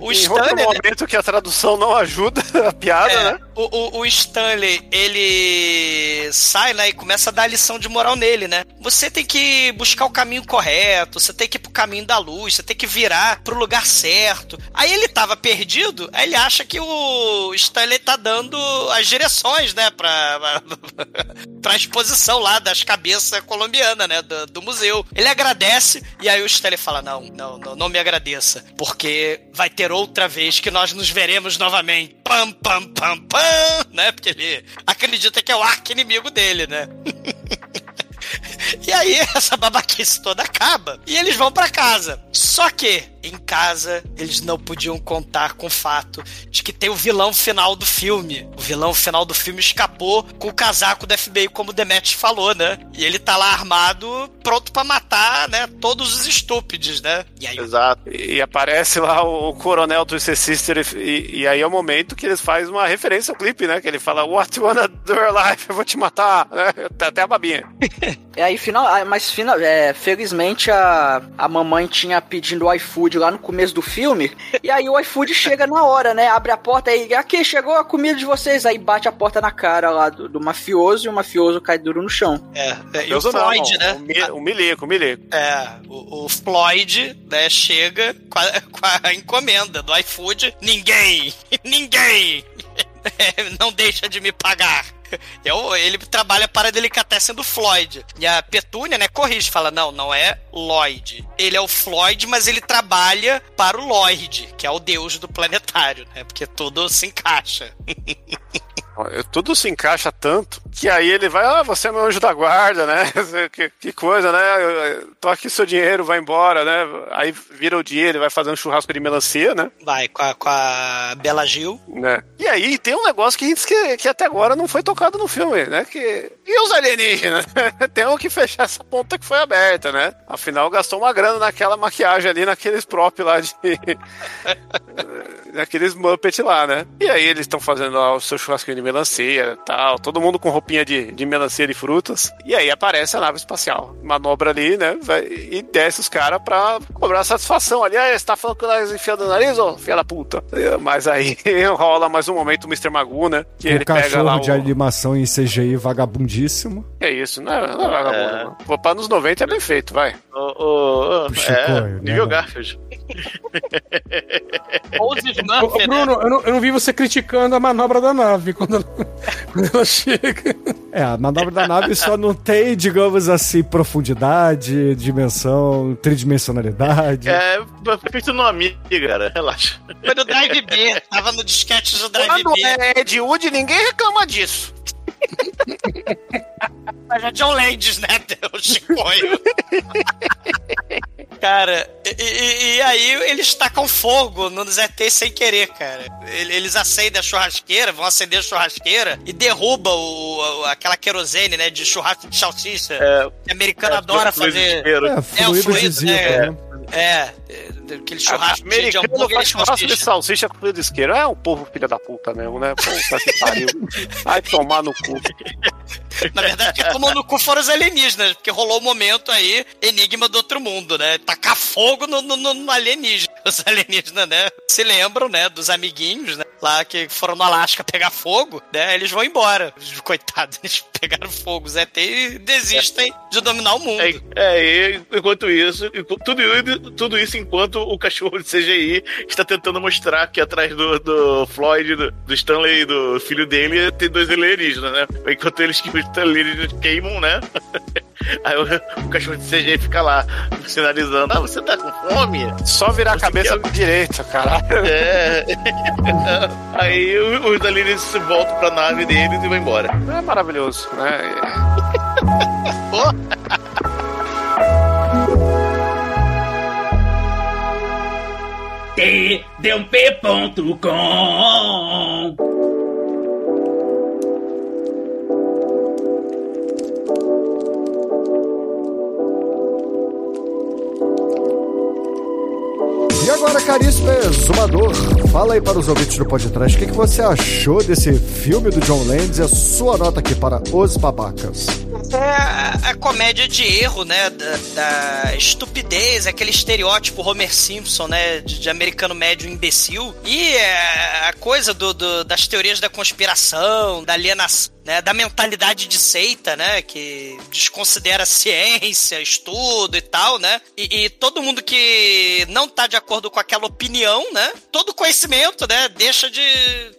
O em outro Stanley. né? momento que a tradução não ajuda a piada, É, né? o, o, o Stanley, ele sai, né, e começa a dar lição de moral nele, né? Você tem que buscar o caminho correto, você tem que ir pro caminho da luz, você tem que virar pro lugar certo. Aí ele tava perdido, aí ele acha que o Stanley tá dando as direções, né, pra, pra exposição lá das cabeças colombianas, né, do, do museu. Ele agradece, e aí o Stanley fala, não, não, não, não me agradeça, porque vai ter outra vez que nós nos veremos novamente. Pam, pam, pam, pam, né? Porque ele acredita que é o arco inimigo dele, né? E aí, essa babaquice toda acaba e eles vão pra casa. Só que, em casa, eles não podiam contar com o fato de que tem o vilão final do filme. O vilão final do filme escapou com o casaco do FBI, como o Demet falou, né? E ele tá lá armado, pronto pra matar, né? Todos os estúpidos, né? E aí, Exato. E aparece lá o, o coronel Twisted Sister e, e aí é o momento que eles fazem uma referência ao clipe, né? Que ele fala, What you wanna do your life? Eu vou te matar. Né? Até a babinha. E aí, final, ah, mas final, é, felizmente a, a mamãe tinha pedindo o iFood lá no começo do filme. E aí o iFood chega na hora, né? Abre a porta aí, aqui chegou a comida de vocês. Aí bate a porta na cara lá do, do mafioso e o mafioso cai duro no chão. é, é, e o Eu não, Floyd, né? O, Mi- o Milico, o Milico. É, o, o Floyd, né, chega com a, com a encomenda do iFood. Ninguém, ninguém não deixa de me pagar. Eu, ele trabalha para a delicatessen do Floyd. E a Petúnia, né, corrige, fala, não, não é Lloyd. Ele é o Floyd, mas ele trabalha para o Lloyd, que é o deus do planetário, né, porque tudo se encaixa. Tudo se encaixa tanto que aí ele vai, ah, você é meu anjo da guarda, né? Que, que coisa, né? Aqui seu dinheiro, vai embora, né? Aí vira o dia, ele vai fazer um churrasco de melancia, né? Vai, com a, com a Bela Gil. né? E aí tem um negócio que, a que, que até agora não foi tocado no filme, né? Que... E os alienígenas? tem que fechar essa ponta que foi aberta, né? Afinal, gastou uma grana naquela maquiagem ali, naqueles prop lá de. naqueles Muppet lá, né? E aí eles estão fazendo lá o seu churrasquinho de melancia e tal, todo mundo com roupinha de, de melancia de frutas. E aí aparece a nave espacial. Manobra ali, né? Vai, e desce os caras pra cobrar satisfação ali. Ah, você tá falando que nós enfiando o nariz, ô filha da puta? Mas aí rola mais um momento o Mr. Magoo, né? Que Um ele pega lá cachorro de o... animação em CGI vagabundíssimo. É isso, não é, não é vagabundo. não. Vou para nos 90 é bem feito, vai. O, o, o, Puxa, é, né? Garfield. Ou os né? Bruno, eu não, eu não vi você criticando a manobra da nave quando ela, quando ela chega. É, a manobra da nave só não tem, digamos assim, profundidade, dimensão, tridimensionalidade. É, foi feito no amigo, cara, relaxa. Foi no Drive B. Tava no disquete do Drive Quando B. é Ed Wood, ninguém reclama disso. Mas é John Landis, né? O Chicoio. Cara, e, e- aí eles tacam fogo nos ETs sem querer, cara. Ele- Eles acendem a churrasqueira, vão acender a churrasqueira e derruba o, o- aquela querosene, né? De churrasco de salsicha. É, que americano adora fluido de fazer. É, o fluido fluido, de zica, é. né? É, é, aquele churrasco de, de Americano hambúrguer faz churrasco de salsicha. com de isqueiro. É um povo filha da puta mesmo, né? Puta que pariu. Vai tomar no cu. Na verdade, quem tomou no cu foram os alienígenas, porque rolou o momento aí, enigma do outro mundo, né? Tacar fogo no, no, no alienígena. Os alienígenas, né? Se lembram, né? Dos amiguinhos, né? Lá que foram no Alasca pegar fogo, né? Eles vão embora. Os Coitados, eles pegaram fogo, Zé e desistem de dominar o mundo. É, é, e enquanto isso, tudo, isso- tudo isso enquanto o cachorro de CGI está tentando mostrar que atrás do, do Floyd, do, do Stanley do filho dele, tem dois alienígenas, né? Enquanto eles que os alienígenas queimam, né? Aí o, o cachorro de CGI fica lá, sinalizando, ah, você tá com fome? Só virar a Você cabeça quer- direita, caralho. É. Aí o- os alienígenas se voltam pra nave deles e vão embora. É maravilhoso, né? tdump.com E agora, caríssimo exumador, fala aí para os ouvintes do podcast o que, que você achou desse filme do John Landis e a sua nota aqui para Os Babacas. É a, a comédia de erro, né? Da, da estupidez, aquele estereótipo Homer Simpson, né? De, de americano médio imbecil. E é, a coisa do, do- das teorias da conspiração, da alienação. Né, da mentalidade de seita, né? Que desconsidera ciência, estudo e tal, né? E, e todo mundo que não tá de acordo com aquela opinião, né? Todo conhecimento, né? Deixa de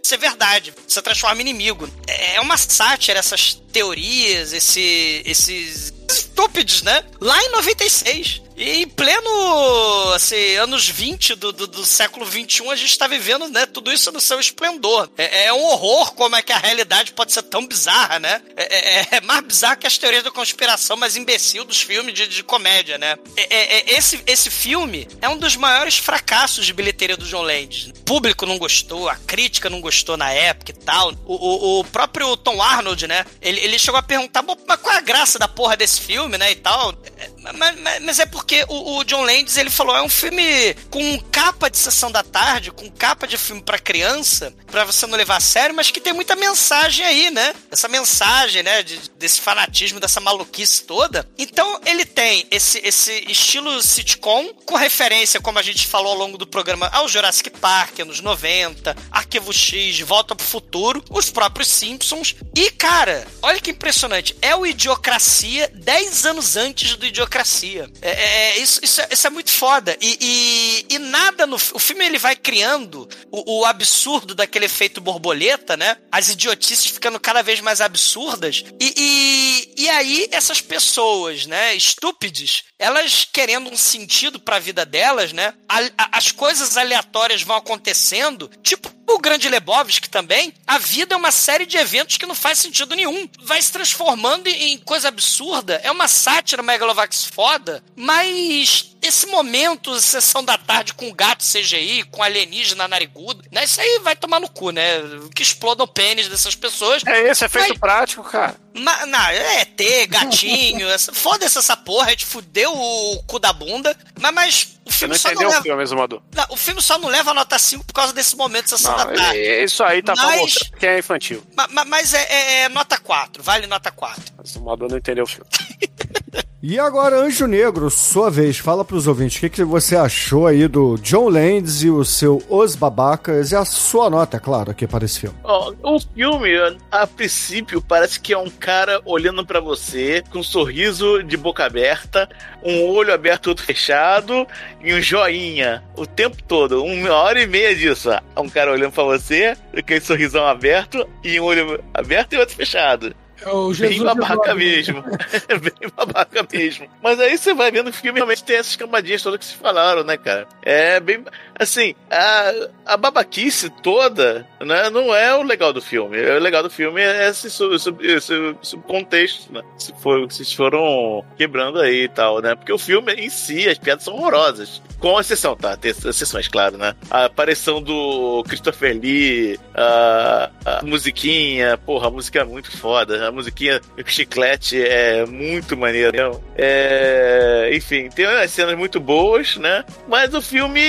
ser verdade. Se transforma em inimigo. É uma sátira essas teorias, esse, esses estúpidos, né? Lá em 96. E em pleno, assim, anos 20 do, do, do século 21, a gente tá vivendo, né, tudo isso no seu esplendor. É, é um horror como é que a realidade pode ser tão bizarra, né? É, é- é mais bizarro que as teorias da conspiração mais imbecil dos filmes de, de comédia, né? É- é- é- esse, esse filme é um dos maiores fracassos de bilheteria do John Landis. O público não gostou, a crítica não gostou na época e tal. O, o, o próprio Tom Arnold, né? Ele, ele chegou a perguntar, "Bom, mas qual é a graça da porra desse filme, né? E tal. É, Mas, mas- mas é porque o, o John Landis, ele falou, é um filme com capa de sessão da tarde, com capa de filme pra criança, pra você não levar a sério, mas que tem muita mensagem aí, né? Essa mensagem, né? de- desse fanatismo, dessa maluquice toda. Então, ele tem esse, esse estilo sitcom, com referência, como a gente falou ao longo do programa, ao Jurassic Park, anos 90, Arquivo X, Volta pro Futuro, os próprios Simpsons. E, cara, olha que impressionante. É o Idiocracia 10 anos antes do Idiocracia. É, é- é- isso, isso, é, isso é muito foda. E, e- e nada no. O filme ele vai criando o, o absurdo daquele efeito borboleta, né? As idiotices ficando cada vez mais absurdas. E, e, e aí, essas pessoas, né, estúpidas, elas querendo um sentido pra vida delas, né? a- a- as coisas aleatórias vão acontecendo, tipo o Grande Lebowski também, a vida é uma série de eventos que não faz sentido nenhum. Vai se transformando em coisa absurda. É uma sátira megalovax foda, mas esse momento, sessão da tarde com gato CGI, com alienígena narigudo, né? Isso aí vai tomar no cu, né? Que exploda o pênis dessas pessoas. É esse efeito Mas- prático, cara. Ma, não, é ET, gatinho, essa- foda-se essa porra, a gente fudeu o cu da bunda. Mas, mas o Você filme não só não entendeu o leva. filme, Zumador. não, o filme só não leva nota 5 por causa desse momento, sessão Não, da tarde. é- isso aí tá pra Mas- mostrar que é infantil. Ma- ma- Mas é, é- é nota 4, vale nota 4. O Zumador não entendeu o filme. E agora, Anjo Negro, sua vez, fala pros ouvintes o que, que você achou aí do John Landis e o seu Os Babacas e a sua nota, é claro, aqui para esse filme. Ó, o filme, a princípio, parece que é um cara olhando pra você com um sorriso de boca aberta, um olho aberto, outro fechado e um joinha o tempo todo. Uma hora e meia disso. ó. Um cara olhando pra você, aquele sorrisão aberto e um olho aberto e outro fechado. É o Jesus Bem babaca mesmo. Bem babaca mesmo. Mas aí você vai vendo o filme realmente tem essas camadinhas todas que se falaram, né, cara? É bem. Assim, a, a babaquice toda né, não é o legal do filme. O legal do filme é esse subcontexto, né? Se for, vocês foram quebrando aí e tal, né? Porque o filme em si, as piadas são horrorosas. Com exceção, tá? Tem exceções, claro, né? A aparição do Christopher Lee, a, a musiquinha, porra, a música é muito foda. A musiquinha chiclete é muito maneiro. É, enfim, tem umas cenas muito boas, né? Mas o filme,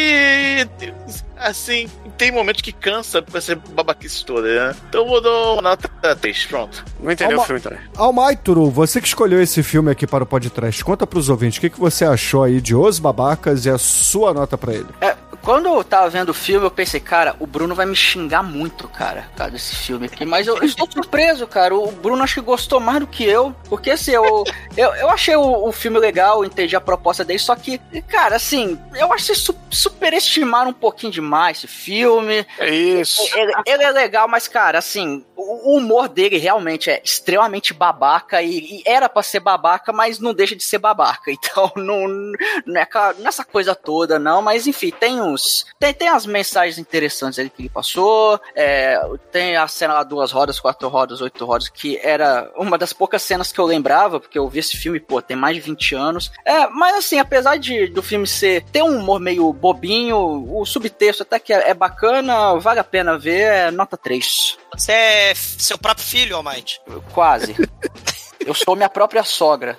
assim, tem momentos que cansa pra ser babaquice toda, né? Então eu vou dar uma nota 3, pronto. Não entendeu Calma. o filme também. Almaituru, você que escolheu esse filme aqui para o podcast, conta pros ouvintes o que, que você achou aí de Os Babacas e a sua nota pra ele. É, quando eu tava vendo o filme, eu pensei, cara, o Bruno vai me xingar muito, cara, por causa desse filme aqui. Mas eu, eu estou surpreso, cara. O Bruno acho que gostou mais do que eu. Porque assim, eu, eu, eu achei o, o filme legal, entendi a proposta dele, só que, cara, assim, eu acho que vocês su superestimaram um pouquinho demais esse filme. É isso. Ele, ele é legal, mas, cara, assim, o, o humor dele realmente é extremamente babaca e, e era pra ser babaca, mas não deixa de ser babaca. Então, não, não é ca- nessa coisa toda, não. Mas, enfim, tem uns. Tem, tem as mensagens interessantes ali que ele passou. é, tem a cena lá, duas rodas, quatro rodas, oito rodas, que era uma das poucas cenas que eu lembrava, porque eu vi esse filme, pô, tem mais de 20 anos. É, mas assim, apesar de do filme ser ter um humor meio bobinho, o subtexto até que é, é bacana, vale a pena ver, é nota 3. Você é seu próprio filho, Almighty. Quase. Eu sou minha própria sogra.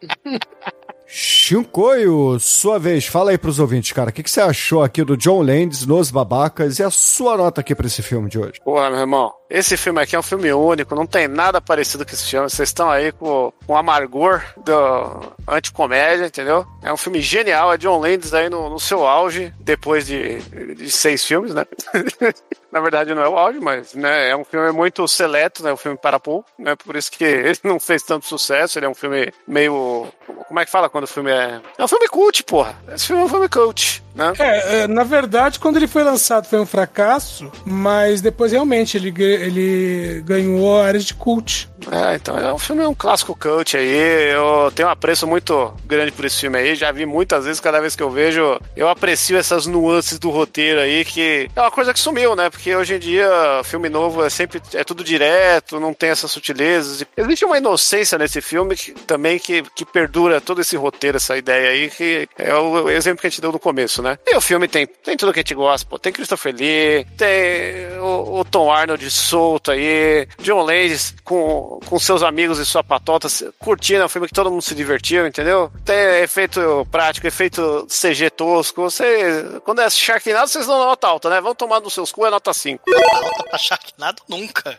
Shinkoio, sua vez, fala aí pros ouvintes, cara, o que, que você achou aqui do John Landis nos Babacas e a sua nota aqui pra esse filme de hoje? Porra, meu irmão, esse filme aqui é um filme único, não tem nada parecido com esse filme. Vocês estão aí com com o amargor do anticomédia, entendeu? É um filme genial, é John Landis aí no, no seu auge, depois de, de seis filmes, né? Na verdade não é o auge, mas né, é um filme muito seleto, né? Um filme para pouco, né? Por isso que ele não fez tanto sucesso, ele é um filme meio... Como é que fala quando o filme é... É um filme cult, porra. Esse filme é um filme cult, né? É, é, na verdade, quando ele foi lançado foi um fracasso, mas depois realmente ele, ele ganhou áreas de cult. É, então é um filme, é um clássico cult aí. Eu tenho um apreço muito grande por esse filme aí. Já vi muitas vezes, cada vez que eu vejo, eu aprecio essas nuances do roteiro aí, que é uma coisa que sumiu, né? Porque hoje em dia, filme novo é sempre é tudo direto, não tem essas sutilezas. Existe uma inocência nesse filme que, também que, que perdura todo esse roteiro, essa ideia aí, que é o exemplo que a gente deu no começo, né? E o filme tem, tem tudo que a gente gosta, pô. Tem Christopher Lee, tem o, o Tom Arnold solto aí, John Landis com, com seus amigos e sua patota curtindo, é um filme que todo mundo se divertiu, entendeu? Tem efeito prático, efeito CG tosco. Você, quando é Sharknado, vocês dão nota alta, né? Vão tomar nos seus cu, é nota 5. Alta pra Sharknado nunca.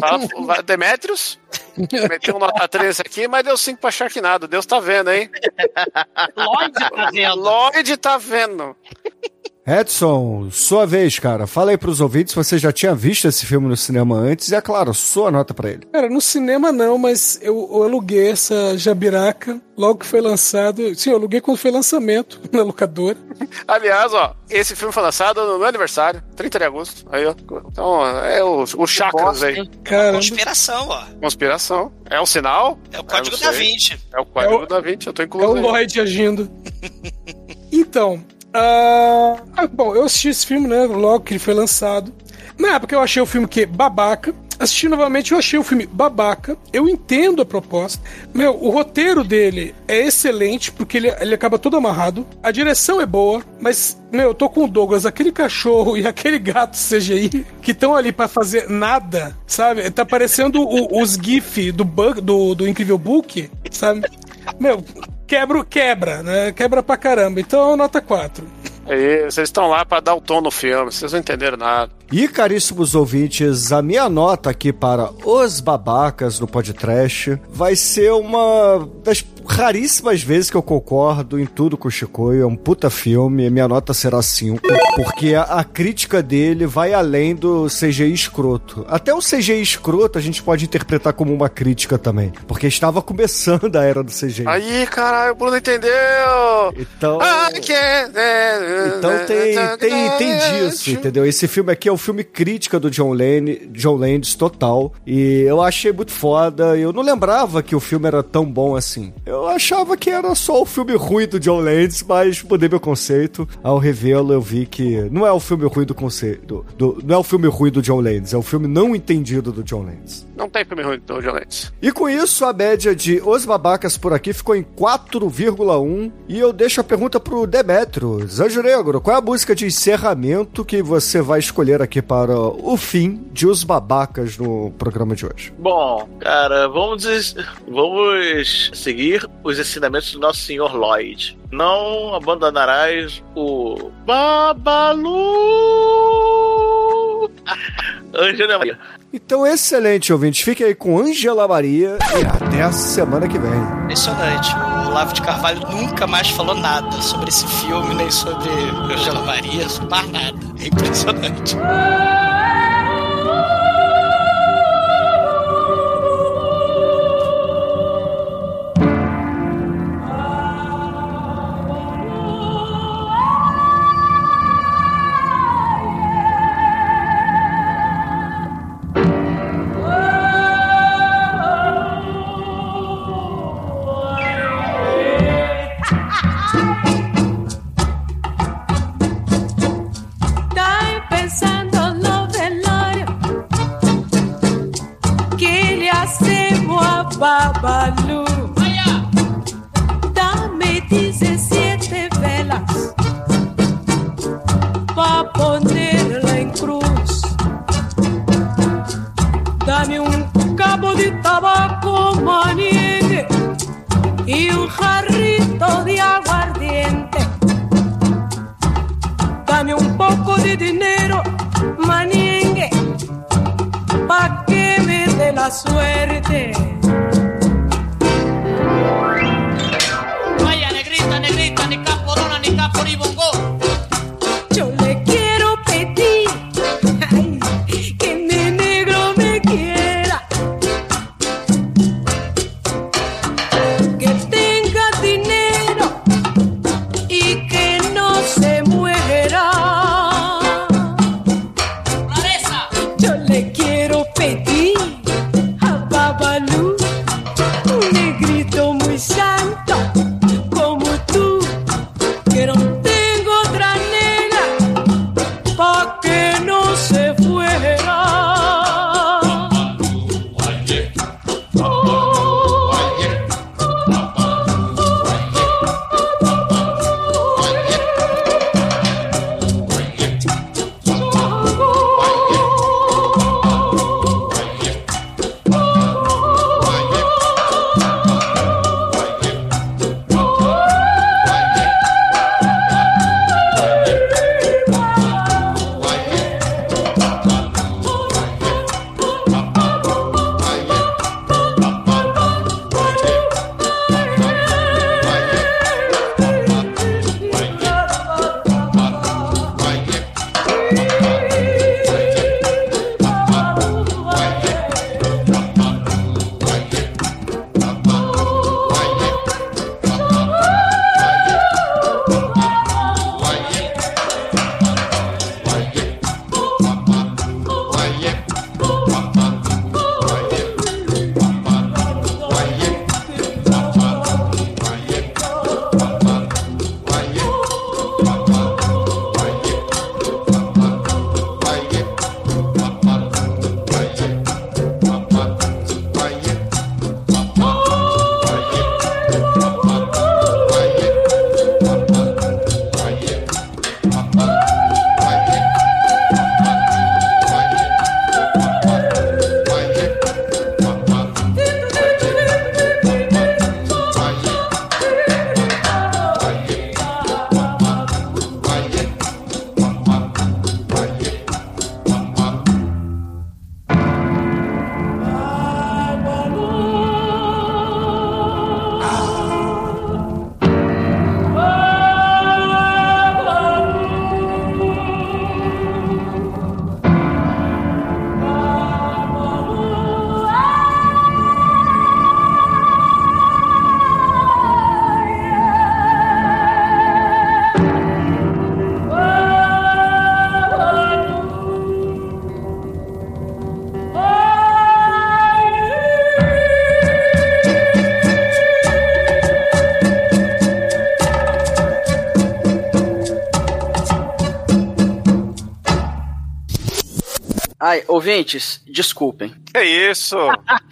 Fala, Demetrius, meteu um nota 3 aqui, mas deu 5 pra Sharknado. Deus tá vendo, hein? Lloyd tá vendo. Lloyd tá vendo. Edson, sua vez, cara. Fala aí pros ouvintes se você já tinha visto esse filme no cinema antes e, é claro, sua nota pra ele. Cara, no cinema não, mas eu, eu aluguei essa jabiraca logo que foi lançado. Sim, eu aluguei quando foi lançamento na locadora. Aliás, ó, esse filme foi lançado no meu aniversário, 30 de agosto. Aí, ó. Então, é o, o Chakras aí. Caramba. Conspiração, ó. Conspiração. É um sinal? É o código da sei. 20. É o código É o- da 20, eu tô É incluso. o. Lloyd agindo. então, ah, ah, bom, eu assisti esse filme, né, logo que ele foi lançado. Na época eu achei o filme que babaca. assisti novamente, eu achei o filme babaca. Eu entendo a proposta. Meu, o roteiro dele é excelente, porque ele, ele acaba todo amarrado. A direção é boa, mas, meu, eu tô com o Douglas, aquele cachorro e aquele gato CGI que estão ali para fazer nada, sabe? Tá parecendo o, os GIF do, bug, do, do Incrível Book, sabe? Meu, quebra, quebra, né? Quebra pra caramba. Então, nota 4. Aí, vocês estão lá pra dar o tom no filme, vocês não entenderam nada. E caríssimos ouvintes, a minha nota aqui para os babacas no podcast vai ser uma das raríssimas vezes que eu concordo em tudo com o Chicoio. É um puta filme, minha nota será 5, porque a, a, crítica dele vai além do CGI escroto. Até o CGI escroto a gente pode interpretar como uma crítica também, porque estava começando a era do CGI. Aí, caralho, o Bruno entendeu! Então. Ah, que é... Então tem, tem, tem disso, entendeu? Esse filme aqui é o filme crítica do John Lane, John Landis total. E eu achei muito foda. Eu não lembrava que o filme era tão bom assim. Eu achava que era só o filme ruim do John Landis, mas mudei meu conceito. Ao revê-lo, eu vi que não é o filme ruim do conceito. Do, não é o filme ruim do John Landis, é o filme não entendido do John Landis. Não tem filme ruim do John Landis. E com isso, a média de Os Babacas por aqui ficou em 4,1. E eu deixo a pergunta pro Demetrios. Anjo Negro, qual é a música de encerramento que você vai escolher aqui para o fim de Os Babacas no programa de hoje? Bom, cara, vamos, vamos seguir os ensinamentos do nosso senhor Lloyd. Não abandonarás o Babalu. Angela Maria. Então, excelente, ouvinte. Fique aí com Angela Maria e até a semana que vem. Impressionante. O Lavo de Carvalho nunca mais falou nada sobre esse filme, nem sobre Angela Maria, mais nada. É impressionante. Pa ponerla en cruz. Dame un cabo de tabaco maniente y un jarrito de aguardiente. Dame un poco de dinero maniengue pa que me dé la suerte. Vaya, negrita, negrita, ni caporona, ni caporibongo. Yo Ai, ouvintes, desculpem. É isso.